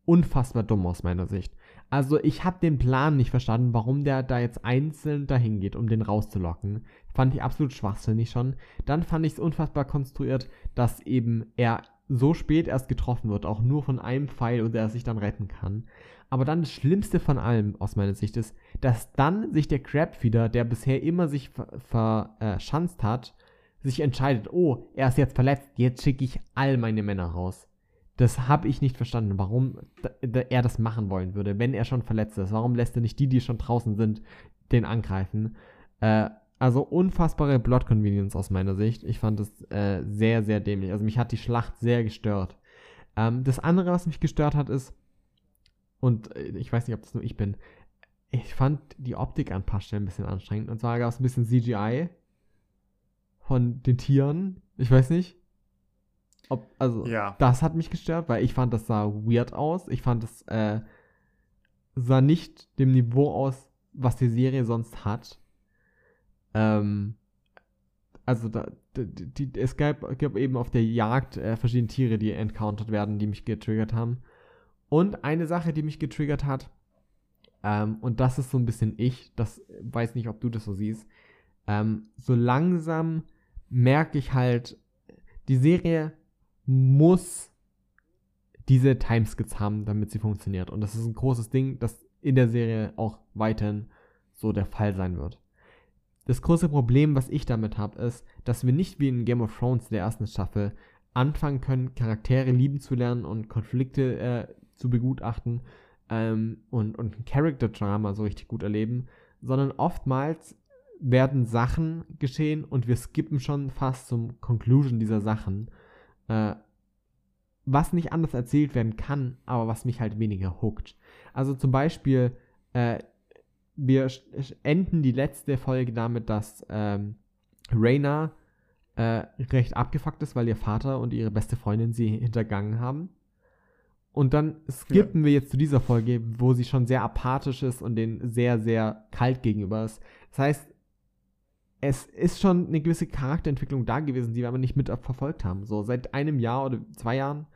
unfassbar dumm aus meiner Sicht. Also ich habe den Plan nicht verstanden, warum der da jetzt einzeln dahin geht, um den rauszulocken. Fand ich absolut schwachsinnig schon. Dann fand ich es unfassbar konstruiert, dass eben er so spät erst getroffen wird, auch nur von einem Pfeil und er sich dann retten kann. Aber dann das Schlimmste von allem aus meiner Sicht ist, dass dann sich der Crab wieder, der bisher immer sich verschanzt hat, sich entscheidet, oh, er ist jetzt verletzt, jetzt schicke ich all meine Männer raus. Das habe ich nicht verstanden, warum er das machen wollen würde, wenn er schon verletzt ist. Warum lässt er nicht die, die schon draußen sind, den angreifen? Äh, also unfassbare Blood Convenience aus meiner Sicht. Ich fand es äh, sehr, sehr dämlich. Also mich hat die Schlacht sehr gestört. Ähm, das andere, was mich gestört hat, ist, und äh, ich weiß nicht, ob das nur ich bin, ich fand die Optik an ein paar Stellen ein bisschen anstrengend. Und zwar gab es ein bisschen CGI von den Tieren. Ich weiß nicht. Ob, also, ja. das hat mich gestört, weil ich fand, das sah weird aus. Ich fand, das äh, sah nicht dem Niveau aus, was die Serie sonst hat. Ähm, also da, die, die, es gab, gab eben auf der Jagd äh, verschiedene Tiere, die encountered werden, die mich getriggert haben. Und eine Sache, die mich getriggert hat, ähm, und das ist so ein bisschen ich, das weiß nicht, ob du das so siehst, ähm, so langsam merke ich halt, die Serie muss diese Timeskips haben, damit sie funktioniert. Und das ist ein großes Ding, das in der Serie auch weiterhin so der Fall sein wird. Das große Problem, was ich damit habe, ist, dass wir nicht wie in Game of Thrones der ersten Staffel anfangen können, Charaktere lieben zu lernen und Konflikte äh, zu begutachten ähm, und, und ein Character-Drama so richtig gut erleben, sondern oftmals werden Sachen geschehen und wir skippen schon fast zum Conclusion dieser Sachen, äh, was nicht anders erzählt werden kann, aber was mich halt weniger hookt. Also zum Beispiel äh, wir enden die letzte Folge damit, dass ähm, Raina äh, recht abgefuckt ist, weil ihr Vater und ihre beste Freundin sie hintergangen haben. Und dann skippen ja. wir jetzt zu dieser Folge, wo sie schon sehr apathisch ist und den sehr, sehr kalt gegenüber ist. Das heißt, es ist schon eine gewisse Charakterentwicklung da gewesen, die wir aber nicht mit verfolgt haben. So seit einem Jahr oder zwei Jahren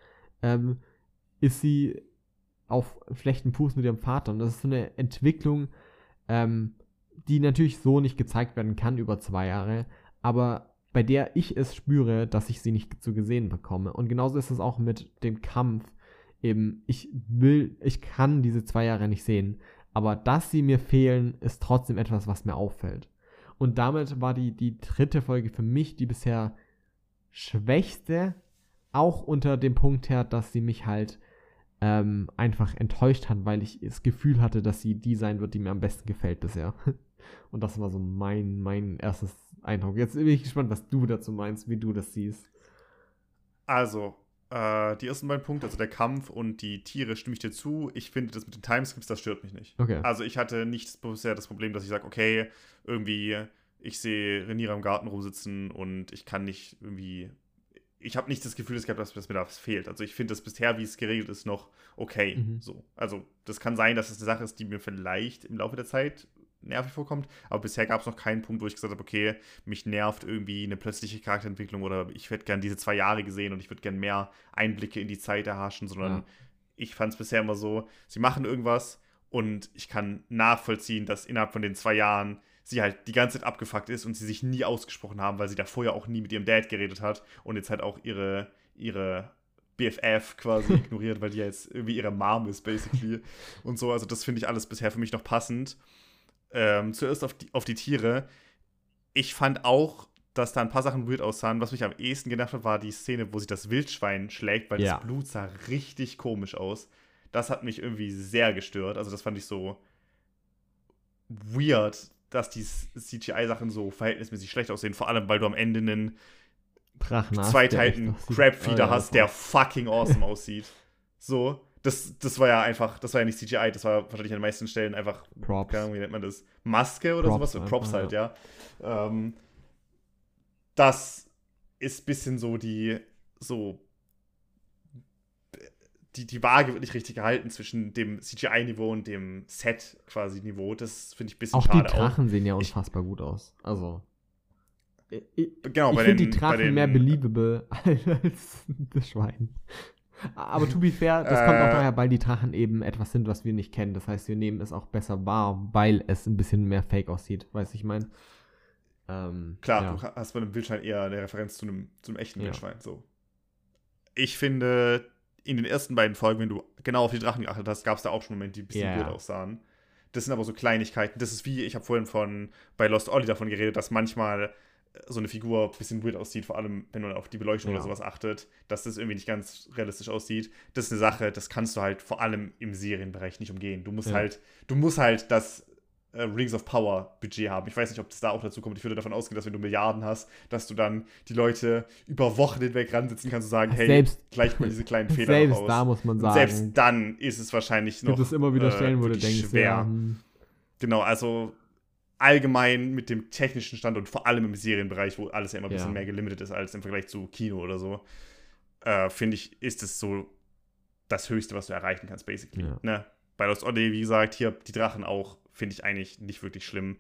ähm, ist sie auf schlechten Fuß mit ihrem Vater. Und das ist so eine Entwicklung, ähm, die natürlich so nicht gezeigt werden kann über zwei Jahre, aber bei der ich es spüre, dass ich sie nicht zu gesehen bekomme. Und genauso ist es auch mit dem Kampf. Eben, ich will, ich kann diese zwei Jahre nicht sehen, aber dass sie mir fehlen, ist trotzdem etwas, was mir auffällt. Und damit war die, die dritte Folge für mich die bisher schwächste, auch unter dem Punkt her, dass sie mich halt ähm, einfach enttäuscht hat, weil ich das Gefühl hatte, dass sie die sein wird, die mir am besten gefällt bisher. Und das war so mein, mein erstes Eindruck. Jetzt bin ich gespannt, was du dazu meinst, wie du das siehst. Also, äh, die ersten beiden Punkte, also der Kampf und die Tiere, stimme ich dir zu. Ich finde, das mit den Timescripts, das stört mich nicht. Okay. Also, ich hatte nicht bisher das Problem, dass ich sage, okay, irgendwie, ich sehe Reniere im Garten rumsitzen und ich kann nicht irgendwie ich habe nicht das Gefühl gehabt, dass, dass mir da was fehlt. Also ich finde das bisher, wie es geregelt ist, noch okay. Mhm. So. Also das kann sein, dass es eine Sache ist, die mir vielleicht im Laufe der Zeit nervig vorkommt, aber bisher gab es noch keinen Punkt, wo ich gesagt habe, okay, mich nervt irgendwie eine plötzliche Charakterentwicklung oder ich hätte gern diese zwei Jahre gesehen und ich würde gern mehr Einblicke in die Zeit erhaschen, sondern ja. ich fand es bisher immer so, sie machen irgendwas und ich kann nachvollziehen, dass innerhalb von den zwei Jahren sie halt die ganze Zeit abgefuckt ist und sie sich nie ausgesprochen haben, weil sie da vorher auch nie mit ihrem Dad geredet hat und jetzt halt auch ihre, ihre BFF quasi ignoriert, weil die ja jetzt irgendwie ihre Mom ist, basically. Und so, also das finde ich alles bisher für mich noch passend. Ähm, zuerst auf die, auf die Tiere. Ich fand auch, dass da ein paar Sachen weird aussahen. Was mich am ehesten genervt hat, war die Szene, wo sich das Wildschwein schlägt, weil ja. das Blut sah richtig komisch aus. Das hat mich irgendwie sehr gestört. Also das fand ich so weird, dass die CGI-Sachen so verhältnismäßig schlecht aussehen. Vor allem, weil du am Ende einen Drachen zweiteilten Crabfeeder oh, hast, der fucking awesome aussieht. So, das, das war ja einfach, das war ja nicht CGI, das war wahrscheinlich an den meisten Stellen einfach, Props. Ahnung, wie nennt man das? Maske oder Props, sowas? Props halt, ja. ja. Ähm, das ist ein bisschen so die, so die, die Waage wird nicht richtig gehalten zwischen dem CGI-Niveau und dem Set quasi Niveau. Das finde ich ein bisschen auch schade. Die Drachen auch. sehen ja unfassbar ich, gut aus. Also. Ich, genau, ich finde die Drachen mehr believable als das Schwein. Aber to be fair, das äh, kommt auch äh. daher, weil die Drachen eben etwas sind, was wir nicht kennen. Das heißt, wir nehmen es auch besser wahr, weil es ein bisschen mehr fake aussieht. Weißt du, ich meine? Ähm, Klar, ja. du hast bei einem Wildschwein eher eine Referenz zu einem, zu einem echten ja. Wildschwein. So. ich finde, in den ersten beiden Folgen, wenn du genau auf die Drachen geachtet hast, gab es da auch schon Momente, die ein bisschen yeah. weird aussahen. Das sind aber so Kleinigkeiten. Das ist wie, ich habe vorhin von bei Lost Ollie davon geredet, dass manchmal so eine Figur ein bisschen weird aussieht, vor allem wenn man auf die Beleuchtung ja. oder sowas achtet, dass das irgendwie nicht ganz realistisch aussieht. Das ist eine Sache, das kannst du halt vor allem im Serienbereich nicht umgehen. Du musst ja. halt, du musst halt das äh, Rings of Power Budget haben. Ich weiß nicht, ob das da auch dazu kommt. Ich würde davon ausgehen, dass wenn du Milliarden hast, dass du dann die Leute über Wochen hinweg ransitzen kannst und sagen, hey, selbst, gleich mal diese kleinen Fehler selbst raus. da muss man sagen. selbst dann ist es wahrscheinlich noch gibt es immer wieder Stellen, äh, wo du denkst, schwer. Ja, hm. Genau, also allgemein mit dem technischen Stand und vor allem im Serienbereich, wo alles ja immer ein bisschen mehr gelimitet ist als im Vergleich zu Kino oder so, äh, finde ich, ist es so das Höchste, was du erreichen kannst, basically. Ja. Ne? Bei Lost Odyssey, wie gesagt, hier die Drachen auch, finde ich eigentlich nicht wirklich schlimm.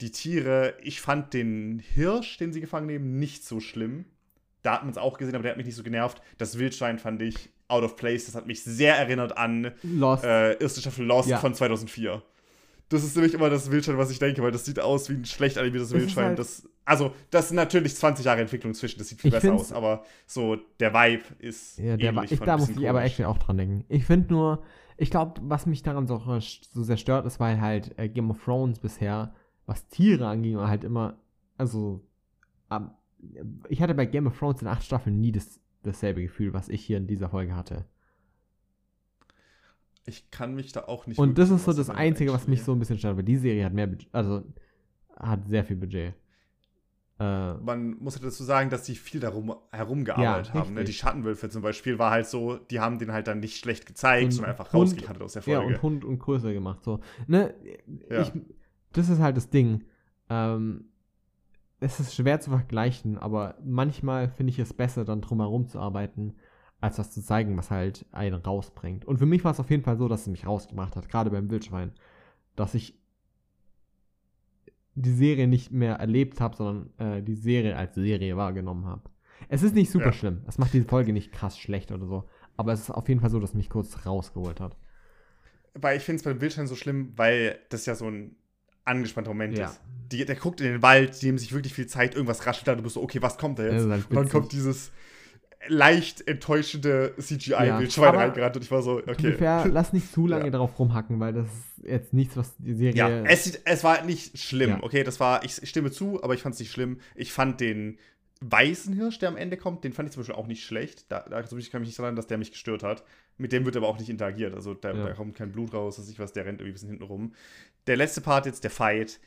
Die Tiere, ich fand den Hirsch, den sie gefangen nehmen, nicht so schlimm. Da hat man es auch gesehen, aber der hat mich nicht so genervt. Das Wildschwein fand ich out of place. Das hat mich sehr erinnert an Lost. Äh, erste Staffel Lost ja. von 2004. Das ist nämlich immer das Wildschwein, was ich denke, weil das sieht aus wie ein schlecht animiertes Wildschwein. Halt das, also, das sind natürlich 20 Jahre Entwicklung zwischen, das sieht viel besser aus, aber so der Vibe ist. Ja, der ähnlich ich, da muss ich aber echt auch dran denken. Ich finde nur, ich glaube, was mich daran so, so sehr stört, ist, weil halt äh, Game of Thrones bisher, was Tiere anging, halt immer, also, ähm, ich hatte bei Game of Thrones in acht Staffeln nie das, dasselbe Gefühl, was ich hier in dieser Folge hatte. Ich kann mich da auch nicht. Und das ist so das Einzige, was mich so ein bisschen stört, weil die Serie hat mehr, Budget, also hat sehr viel Budget. Äh, Man muss halt dazu sagen, dass die viel darum herumgearbeitet ja, haben. Ne? Die Schattenwölfe zum Beispiel war halt so, die haben den halt dann nicht schlecht gezeigt, sondern einfach Hund, rausgekantet aus der Folge. Ja, und Hund und größer gemacht. So. Ne? Ja. Ich, das ist halt das Ding. Ähm, es ist schwer zu vergleichen, aber manchmal finde ich es besser, dann drumherum zu arbeiten, als das zu zeigen, was halt einen rausbringt. Und für mich war es auf jeden Fall so, dass es mich rausgemacht hat, gerade beim Wildschwein, dass ich die Serie nicht mehr erlebt habe, sondern äh, die Serie als Serie wahrgenommen habe. Es ist nicht super ja. schlimm. Es macht diese Folge nicht krass schlecht oder so. Aber es ist auf jeden Fall so, dass mich kurz rausgeholt hat. Weil ich finde es beim Wildschwein so schlimm, weil das ja so ein angespannter Moment ja. ist. Die, der guckt in den Wald, die nehmen sich wirklich viel Zeit, irgendwas raschelt da, du bist so, okay, was kommt da jetzt? Halt und dann kommt dieses leicht enttäuschende CGI-Wildschwein ja, reingerannt und ich war so, okay. Ungefähr, lass nicht zu lange ja. darauf rumhacken, weil das ist jetzt nichts, was die Serie. Ja, es, es war nicht schlimm, ja. okay, das war, ich stimme zu, aber ich fand es nicht schlimm. Ich fand den weißen Hirsch, der am Ende kommt, den fand ich zum Beispiel auch nicht schlecht. Da, da kann ich mich nicht daran, dass der mich gestört hat. Mit dem wird aber auch nicht interagiert. Also da, da kommt kein Blut raus, dass ich was, der rennt irgendwie ein bisschen hinten rum. Der letzte Part jetzt, der Fight,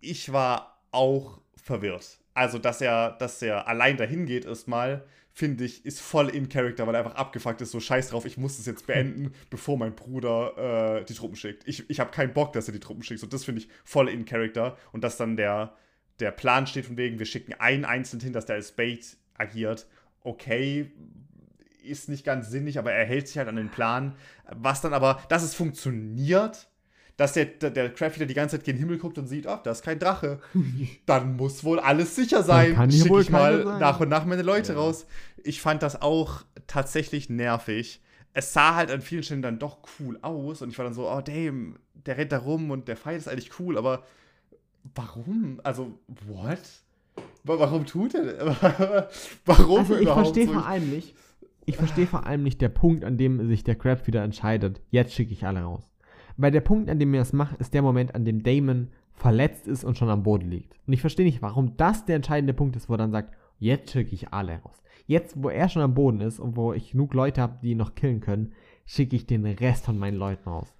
ich war auch verwirrt. Also, dass er, dass er allein dahin geht erstmal finde ich, ist voll in Character, weil er einfach abgefuckt ist, so scheiß drauf, ich muss es jetzt beenden, bevor mein Bruder äh, die Truppen schickt. Ich, ich habe keinen Bock, dass er die Truppen schickt. So, das finde ich voll in Character. Und dass dann der, der Plan steht von wegen, wir schicken einen Einzelnen hin, dass der als Bait agiert. Okay, ist nicht ganz sinnig, aber er hält sich halt an den Plan. Was dann aber, dass es funktioniert, dass der, der, der Crafter die ganze Zeit gen Himmel guckt und sieht, ach, da ist kein Drache. Dann muss wohl alles sicher sein. Kann Schicke ich mal sein. nach und nach meine Leute ja. raus. Ich fand das auch tatsächlich nervig. Es sah halt an vielen Stellen dann doch cool aus und ich war dann so, oh damn, der rennt da rum und der Fight ist eigentlich cool, aber warum? Also, what? Warum tut er? warum also ich verstehe so? vor allem nicht. Ich verstehe vor allem nicht der Punkt, an dem sich der Crab wieder entscheidet. Jetzt schicke ich alle raus. Weil der Punkt, an dem er das macht, ist der Moment, an dem Damon verletzt ist und schon am Boden liegt. Und ich verstehe nicht, warum das der entscheidende Punkt ist, wo er dann sagt, jetzt schicke ich alle raus. Jetzt, wo er schon am Boden ist und wo ich genug Leute habe, die ihn noch killen können, schicke ich den Rest von meinen Leuten raus.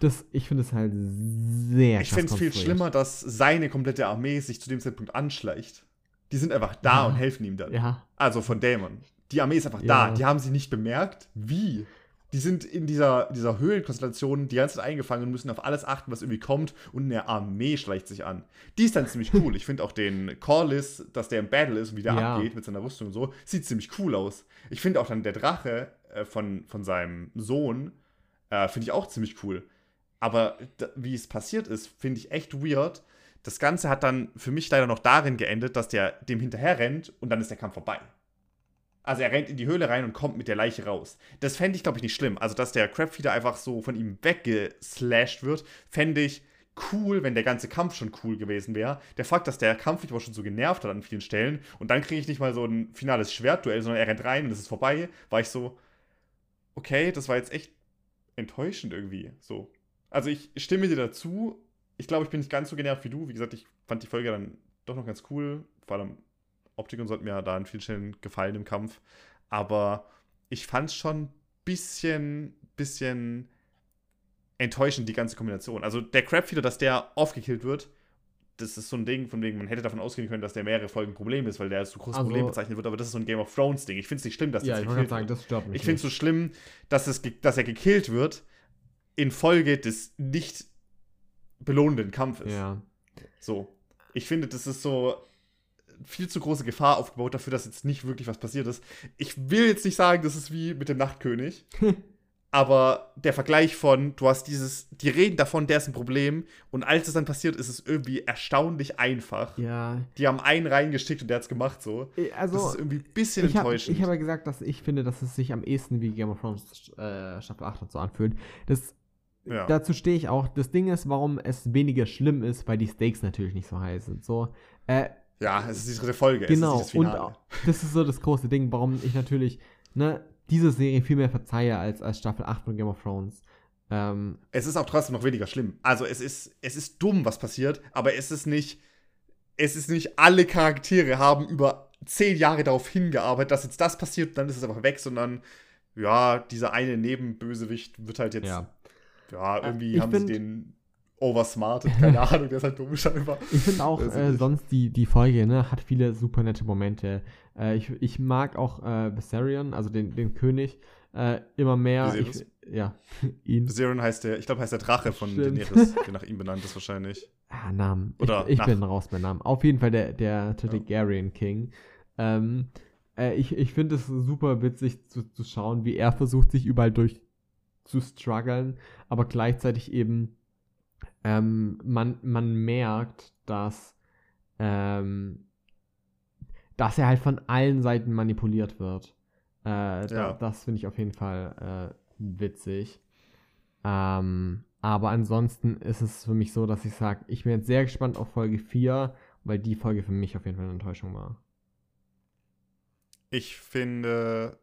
Das, ich finde es halt sehr Ich finde es viel schlimmer, dass seine komplette Armee sich zu dem Zeitpunkt anschleicht. Die sind einfach da ja. und helfen ihm dann. Ja. Also von Damon. Die Armee ist einfach ja. da. Die haben sie nicht bemerkt. Wie? Die sind in dieser, dieser Höhlenkonstellation die ganze Zeit eingefangen und müssen auf alles achten, was irgendwie kommt und eine Armee schleicht sich an. Die ist dann ziemlich cool. Ich finde auch den Corliss, dass der im Battle ist und wie der ja. abgeht mit seiner Rüstung und so, sieht ziemlich cool aus. Ich finde auch dann der Drache äh, von, von seinem Sohn, äh, finde ich auch ziemlich cool. Aber wie es passiert ist, finde ich echt weird. Das Ganze hat dann für mich leider noch darin geendet, dass der dem hinterher rennt und dann ist der Kampf vorbei. Also er rennt in die Höhle rein und kommt mit der Leiche raus. Das fände ich, glaube ich, nicht schlimm. Also, dass der Crabfeeder einfach so von ihm weggeslasht wird, fände ich cool, wenn der ganze Kampf schon cool gewesen wäre. Der Fakt, dass der Kampf mich aber schon so genervt hat an vielen Stellen und dann kriege ich nicht mal so ein finales Schwertduell, sondern er rennt rein und es ist vorbei, war ich so, okay, das war jetzt echt enttäuschend irgendwie. So. Also ich stimme dir dazu. Ich glaube, ich bin nicht ganz so genervt wie du. Wie gesagt, ich fand die Folge dann doch noch ganz cool. Vor allem Optik und so hat mir da an vielen Stellen gefallen im Kampf. Aber ich fand es schon ein bisschen, bisschen enttäuschend, die ganze Kombination. Also der Crabfeeder, dass der aufgekillt wird, das ist so ein Ding, von dem man hätte davon ausgehen können, dass der mehrere Folgen Problem ist, weil der als so großes also, Problem bezeichnet wird, aber das ist so ein Game of Thrones Ding. Ich finde es nicht schlimm, dass ja, ich gekillt sagen, das stört mich Ich finde es so schlimm, dass, es, dass er gekillt wird infolge des nicht belohnenden Kampfes. Ja. So. Ich finde, das ist so viel zu große Gefahr aufgebaut dafür, dass jetzt nicht wirklich was passiert ist. Ich will jetzt nicht sagen, das ist wie mit dem Nachtkönig. Aber der Vergleich von, du hast dieses, die reden davon, der ist ein Problem. Und als es dann passiert, ist es irgendwie erstaunlich einfach. Ja. Die haben einen reingestickt und der hat es gemacht so. Äh, also, das ist irgendwie ein bisschen ich enttäuschend. Hab, ich habe ja gesagt, dass ich finde, dass es sich am ehesten wie Game of Thrones äh, Staffel 8 und so anfühlt. Das, ja. Dazu stehe ich auch. Das Ding ist, warum es weniger schlimm ist, weil die Stakes natürlich nicht so heiß sind. So, äh, ja, es ist die dritte Folge. Genau, das und das ist so das große Ding, warum ich natürlich, ne, diese Serie viel mehr verzeihe als, als Staffel 8 von Game of Thrones. Ähm, es ist auch trotzdem noch weniger schlimm. Also es ist, es ist dumm, was passiert, aber es ist nicht, es ist nicht alle Charaktere haben über zehn Jahre darauf hingearbeitet, dass jetzt das passiert, dann ist es einfach weg, sondern ja, dieser eine Nebenbösewicht wird halt jetzt, ja, ja irgendwie äh, haben sie den oversmartet, keine Ahnung, der ist halt dumm scheinbar. Ich finde auch äh, sonst die, die Folge, ne, hat viele super nette Momente. Äh, ich, ich mag auch äh, Viserion, also den, den König, äh, immer mehr. Ich, ja, ihn. Viserion heißt der, ich glaube, heißt der Drache von Stimmt. Daenerys, der nach ihm benannt ist wahrscheinlich. Ah, Namen. Oder ich, ich bin raus bei Namen. Auf jeden Fall der, der Targaryen ja. King. Ähm, äh, ich ich finde es super witzig zu, zu schauen, wie er versucht, sich überall durch zu strugglen, aber gleichzeitig eben ähm, man, man merkt, dass ähm, dass er halt von allen Seiten manipuliert wird. Äh, ja. da, das finde ich auf jeden Fall äh, witzig. Ähm, aber ansonsten ist es für mich so, dass ich sage, ich bin jetzt sehr gespannt auf Folge 4, weil die Folge für mich auf jeden Fall eine Enttäuschung war. Ich finde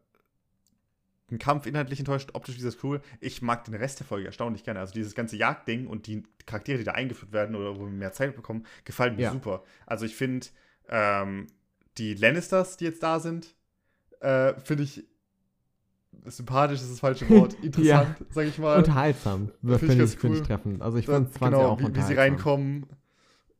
ein Kampf inhaltlich enttäuscht, optisch dieses cool. Ich mag den Rest der Folge erstaunlich gerne. Also dieses ganze Jagdding und die Charaktere, die da eingeführt werden oder wo wir mehr Zeit bekommen, gefallen mir ja. super. Also ich finde ähm, die Lannisters, die jetzt da sind, äh, finde ich sympathisch ist das falsche Wort, interessant, ja. sag ich mal. Unterhaltsam, finde ich, ich, cool. ich treffend. Also ich fand es genau, auch wie, wie sie reinkommen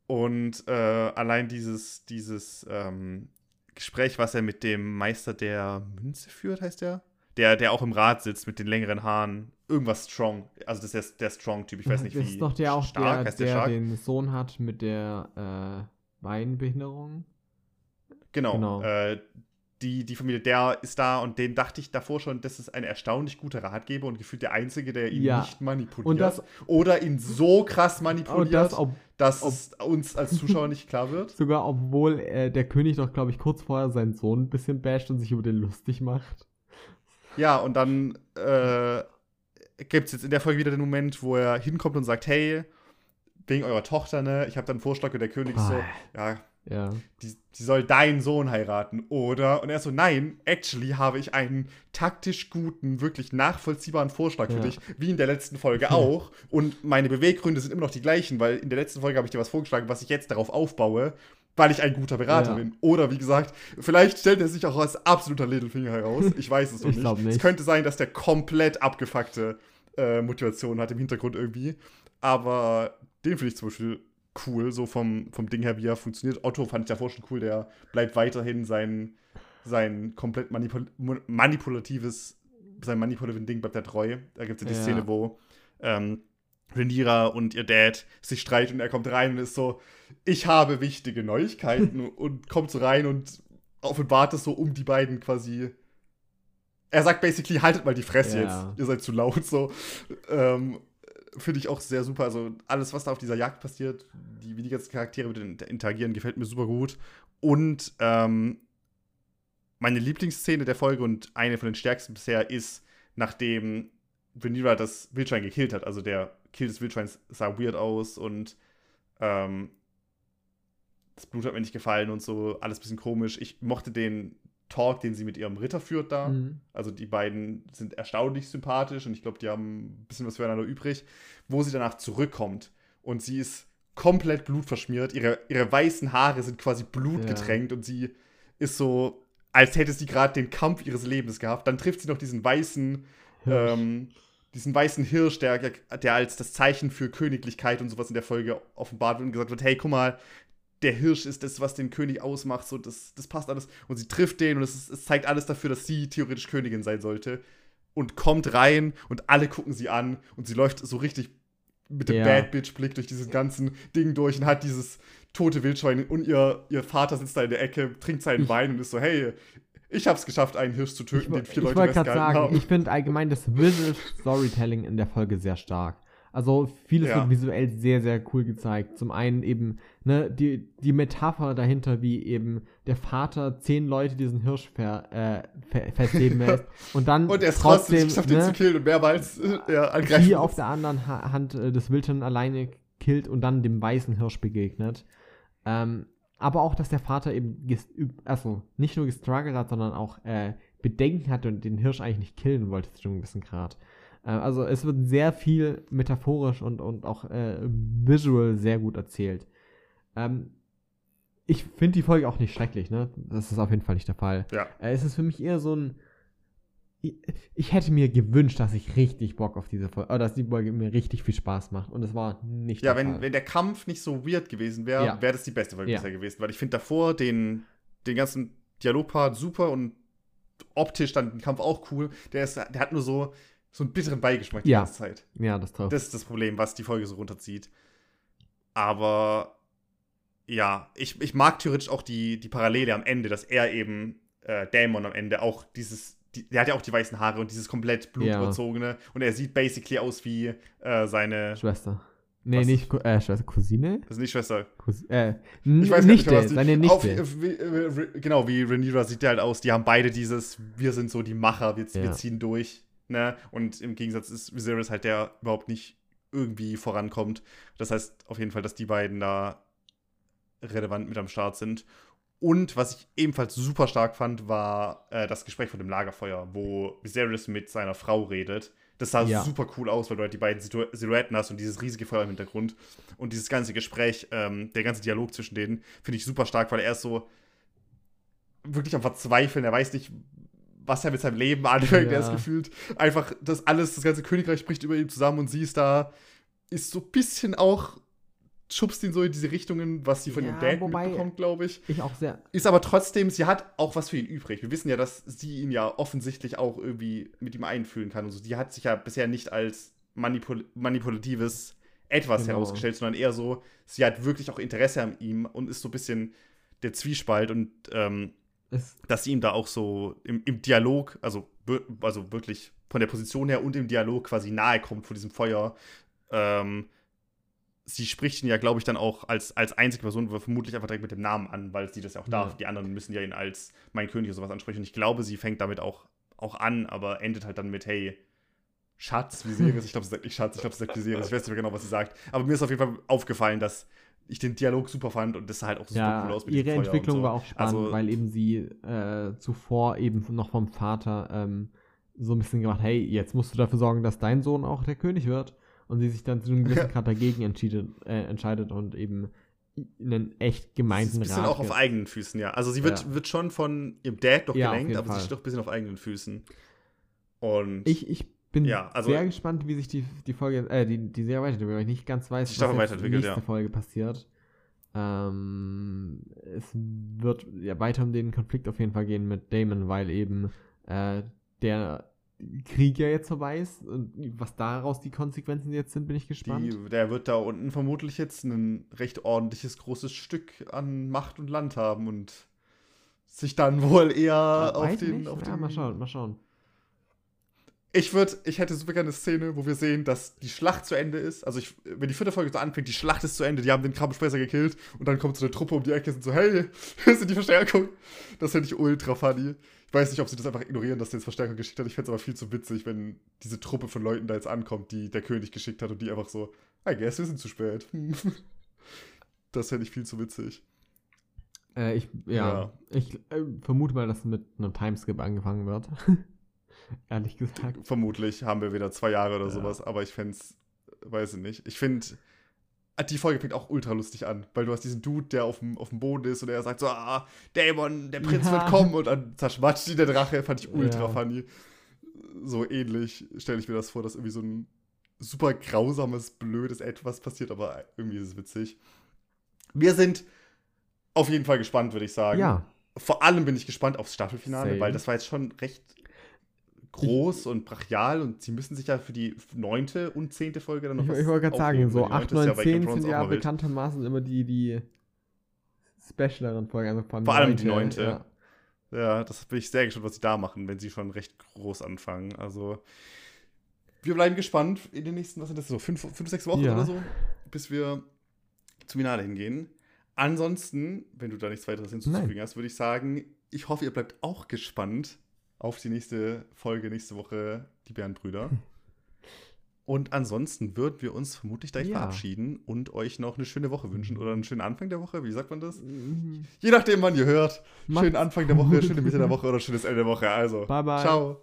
und äh, allein dieses, dieses ähm, Gespräch, was er mit dem Meister der Münze führt, heißt der? Der, der auch im Rad sitzt mit den längeren Haaren. Irgendwas Strong. Also das ist der, der Strong-Typ. Ich weiß nicht, das wie. Das ist doch der auch, stark, der, der, der den Sohn hat mit der äh, Beinbehinderung. Genau. genau. Äh, die, die Familie, der ist da und den dachte ich davor schon, das ist ein erstaunlich guter Ratgeber und gefühlt der Einzige, der ihn ja. nicht manipuliert. Das, oder ihn so krass manipuliert, das, ob, dass ob, es uns als Zuschauer nicht klar wird. Sogar obwohl äh, der König doch, glaube ich, kurz vorher seinen Sohn ein bisschen basht und sich über den lustig macht. Ja, und dann äh, gibt es jetzt in der Folge wieder den Moment, wo er hinkommt und sagt, hey, wegen eurer Tochter, ne, ich habe dann einen Vorschlag und der König ist so, ja, ja. Die, die soll deinen Sohn heiraten, oder? Und er so, nein, actually habe ich einen taktisch guten, wirklich nachvollziehbaren Vorschlag ja. für dich, wie in der letzten Folge auch. Und meine Beweggründe sind immer noch die gleichen, weil in der letzten Folge habe ich dir was vorgeschlagen, was ich jetzt darauf aufbaue, weil ich ein guter Berater ja. bin. Oder wie gesagt, vielleicht stellt er sich auch als absoluter Littlefinger heraus. Ich weiß es noch nicht. nicht. Es könnte sein, dass der komplett abgefuckte äh, Motivation hat im Hintergrund irgendwie. Aber den finde ich zum Beispiel cool, so vom, vom Ding her, wie er funktioniert. Otto fand ich davor schon cool, der bleibt weiterhin sein, sein komplett manipul manipulatives, sein manipulativen Ding bleibt er treu. Da gibt es ja die ja. Szene, wo ähm, Rhaenyra und ihr Dad sich streiten und er kommt rein und ist so, ich habe wichtige Neuigkeiten und kommt so rein und offenbart es so um die beiden quasi. Er sagt basically, haltet mal die Fresse ja. jetzt, ihr seid zu laut so. Ähm, finde ich auch sehr super. Also alles, was da auf dieser Jagd passiert, die, wie die ganzen Charaktere mit interagieren, gefällt mir super gut. Und ähm, meine Lieblingsszene der Folge und eine von den stärksten bisher ist, nachdem Venera das Wildschwein gekillt hat, also der Kill des Wildschweins sah weird aus und ähm, das Blut hat mir nicht gefallen und so, alles ein bisschen komisch. Ich mochte den Talk, den sie mit ihrem Ritter führt da. Mhm. Also die beiden sind erstaunlich sympathisch und ich glaube, die haben ein bisschen was füreinander übrig, wo sie danach zurückkommt und sie ist komplett blutverschmiert. Ihre, ihre weißen Haare sind quasi blutgetränkt ja. und sie ist so, als hätte sie gerade den Kampf ihres Lebens gehabt. Dann trifft sie noch diesen weißen, ähm, diesen weißen Hirsch, der, der als das Zeichen für Königlichkeit und sowas in der Folge offenbart wird und gesagt wird, hey, guck mal, der Hirsch ist das, was den König ausmacht, so das, das passt alles. Und sie trifft den und es, es zeigt alles dafür, dass sie theoretisch Königin sein sollte. Und kommt rein und alle gucken sie an und sie läuft so richtig mit dem ja. Bad Bitch-Blick durch diesen ganzen Ding durch und hat dieses tote Wildschwein und ihr, ihr Vater sitzt da in der Ecke, trinkt seinen Wein und ist so, hey, ich hab's geschafft, einen Hirsch zu töten, ich, den vier Leute festgehalten sagen, haben. Ich finde allgemein das Visual Storytelling in der Folge sehr stark. Also vieles ja. wird visuell sehr, sehr cool gezeigt. Zum einen eben ne, die, die Metapher dahinter, wie eben der Vater zehn Leute diesen Hirsch ver, äh, festleben lässt und dann und er es trotzdem schafft, ne, den zu killen und mehrmals äh, angreifen. Hier auf der anderen ha Hand äh, des Wildschwein alleine killt und dann dem weißen Hirsch begegnet. Ähm, aber auch, dass der Vater eben, also nicht nur gestruggelt hat, sondern auch äh, Bedenken hatte und den Hirsch eigentlich nicht killen wollte zu einem gewissen Grad. Äh, also es wird sehr viel metaphorisch und, und auch äh, visual sehr gut erzählt. Ähm, ich finde die Folge auch nicht schrecklich, ne? Das ist auf jeden Fall nicht der Fall. Ja. Äh, es ist für mich eher so ein. Ich, ich hätte mir gewünscht, dass ich richtig Bock auf diese Folge, oder dass die Folge mir richtig viel Spaß macht. Und es war nicht ja, der wenn, Fall. wenn der Kampf nicht so weird gewesen wäre, ja. wäre das die beste Folge ja. bisher gewesen. Weil ich finde davor den, den ganzen Dialogpart super und optisch dann den Kampf auch cool. Der, ist, der hat nur so, so einen bitteren Beigeschmack die ja. ganze Zeit. Ja, das trifft. Das ist das Problem, was die Folge so runterzieht. Aber ja, ich, ich mag theoretisch auch die, die Parallele am Ende, dass er eben, äh, Dämon am Ende, auch dieses, die, der hat ja auch die weißen Haare und dieses komplett blutüberzogene. Ja. Und er sieht basically aus wie äh, seine Schwester. Nee, Was? nicht äh, Schwester, Cousine? Das ist nicht Schwester. Cousin, äh, ich weiß Nichte, nicht, seine Nichte. Auf, wie, genau, wie Rhaenyra sieht der halt aus. Die haben beide dieses, wir sind so die Macher, wir, ja. wir ziehen durch. Ne? Und im Gegensatz ist Viserys halt der überhaupt nicht irgendwie vorankommt. Das heißt auf jeden Fall, dass die beiden da relevant mit am Start sind. Und was ich ebenfalls super stark fand, war äh, das Gespräch vor dem Lagerfeuer, wo Viserys mit seiner Frau redet. Das sah ja. super cool aus, weil du halt die beiden Silhouetten hast und dieses riesige Feuer im Hintergrund. Und dieses ganze Gespräch, ähm, der ganze Dialog zwischen denen, finde ich super stark, weil er ist so wirklich am Verzweifeln. Er weiß nicht, was er mit seinem Leben anfängt. Ja. Er ist gefühlt einfach, das alles, das ganze Königreich bricht über ihm zusammen und sie ist da, ist so ein bisschen auch, schubst ihn so in diese Richtungen, was sie von ja, ihrem Dad mitbekommt, glaube ich. Ich auch sehr. Ist aber trotzdem, sie hat auch was für ihn übrig. Wir wissen ja, dass sie ihn ja offensichtlich auch irgendwie mit ihm einfühlen kann und so. Die hat sich ja bisher nicht als manipul manipulatives etwas genau. herausgestellt, sondern eher so, sie hat wirklich auch Interesse an ihm und ist so ein bisschen der Zwiespalt und ähm, dass sie ihm da auch so im, im Dialog, also, also wirklich von der Position her und im Dialog quasi nahe kommt vor diesem Feuer. Ähm, sie spricht ihn ja, glaube ich, dann auch als, als einzige Person vermutlich einfach direkt mit dem Namen an, weil sie das ja auch darf. Ja. Die anderen müssen ja ihn als mein König oder sowas ansprechen. Und ich glaube, sie fängt damit auch, auch an, aber endet halt dann mit, hey, Schatz, Viserys. Ich glaube, sie sagt nicht Schatz, ich glaube, sie sagt Viserys. Ich weiß nicht mehr genau, was sie sagt. Aber mir ist auf jeden Fall aufgefallen, dass ich den Dialog super fand und das sah halt auch super ja, cool aus mit Ihre Entwicklung so. war auch spannend, also, weil eben sie äh, zuvor eben noch vom Vater ähm, so ein bisschen gemacht, hey, jetzt musst du dafür sorgen, dass dein Sohn auch der König wird. Und sie sich dann zu einem gewissen Grad dagegen entscheidet, äh, entscheidet und eben einen echt gemeinten Rat. Sie ist ein bisschen auch auf eigenen Füßen, ja. Also sie wird, ja. wird schon von ihrem Dad doch ja, gelenkt, aber Fall. sie steht doch ein bisschen auf eigenen Füßen. Und ich, ich bin ja, also, sehr gespannt, wie sich die, die Folge, äh, die, die Serie weiterentwickelt, weil ich nicht ganz weiß, was in der nächsten ja. Folge passiert. Ähm, es wird ja weiter um den Konflikt auf jeden Fall gehen mit Damon, weil eben äh, der Krieg ja jetzt vorbei ist. Und was daraus die Konsequenzen jetzt sind, bin ich gespannt. Die, der wird da unten vermutlich jetzt ein recht ordentliches, großes Stück an Macht und Land haben und sich dann wohl eher auf den, auf ja, mal schauen, mal schauen. Ich würde, ich hätte super gerne eine Szene, wo wir sehen, dass die Schlacht zu Ende ist. Also ich, wenn die vierte Folge so anfängt, die Schlacht ist zu Ende, die haben den Krabbensprecher gekillt und dann kommt so eine Truppe um die Ecke und sind so, hey, hier sind die Verstärkung. Das finde ich ultra funny. Ich weiß nicht, ob sie das einfach ignorieren, dass der jetzt Verstärkung geschickt hat. Ich fände es aber viel zu witzig, wenn diese Truppe von Leuten da jetzt ankommt, die der König geschickt hat und die einfach so, I guess, wir sind zu spät. das fände ich viel zu witzig. Äh, ich, ja, ja. ich äh, vermute mal, dass mit einem Timeskip angefangen wird. Ehrlich gesagt. Vermutlich haben wir wieder zwei Jahre oder ja. sowas, aber ich fände es, weiß ich nicht. Ich finde, die Folge fängt auch ultra lustig an, weil du hast diesen Dude, der auf dem, auf dem Boden ist und er sagt so, ah, Dämon, der Prinz ja. wird kommen und dann zerschmatscht ihn der Drache, fand ich ultra ja. funny. So ähnlich stelle ich mir das vor, dass irgendwie so ein super grausames, blödes Etwas passiert, aber irgendwie ist es witzig. Wir sind auf jeden Fall gespannt, würde ich sagen. Ja. Vor allem bin ich gespannt aufs Staffelfinale, Same. weil das war jetzt schon recht groß und brachial und sie müssen sich ja für die neunte und zehnte Folge dann noch ich, was Ich wollte gerade sagen, so 8, 9, 10 sind ja bekanntermaßen immer die, die specialeren Folgen. Also Vor allem die neunte. Ja. ja, das bin ich sehr gespannt, was sie da machen, wenn sie schon recht groß anfangen. Also, wir bleiben gespannt in den nächsten, was sind das so, fünf, fünf sechs Wochen ja. oder so, bis wir zum Finale hingehen. Ansonsten, wenn du da nichts weiteres hinzuzufügen hast, würde ich sagen, ich hoffe, ihr bleibt auch gespannt auf die nächste Folge nächste Woche, die Bärenbrüder. Und ansonsten würden wir uns vermutlich gleich ja. verabschieden und euch noch eine schöne Woche wünschen oder einen schönen Anfang der Woche. Wie sagt man das? Mhm. Je nachdem, wann ihr hört. Macht's schönen Anfang der Woche, schöne Mitte der Woche oder schönes Ende der Woche. Also, bye bye. Ciao.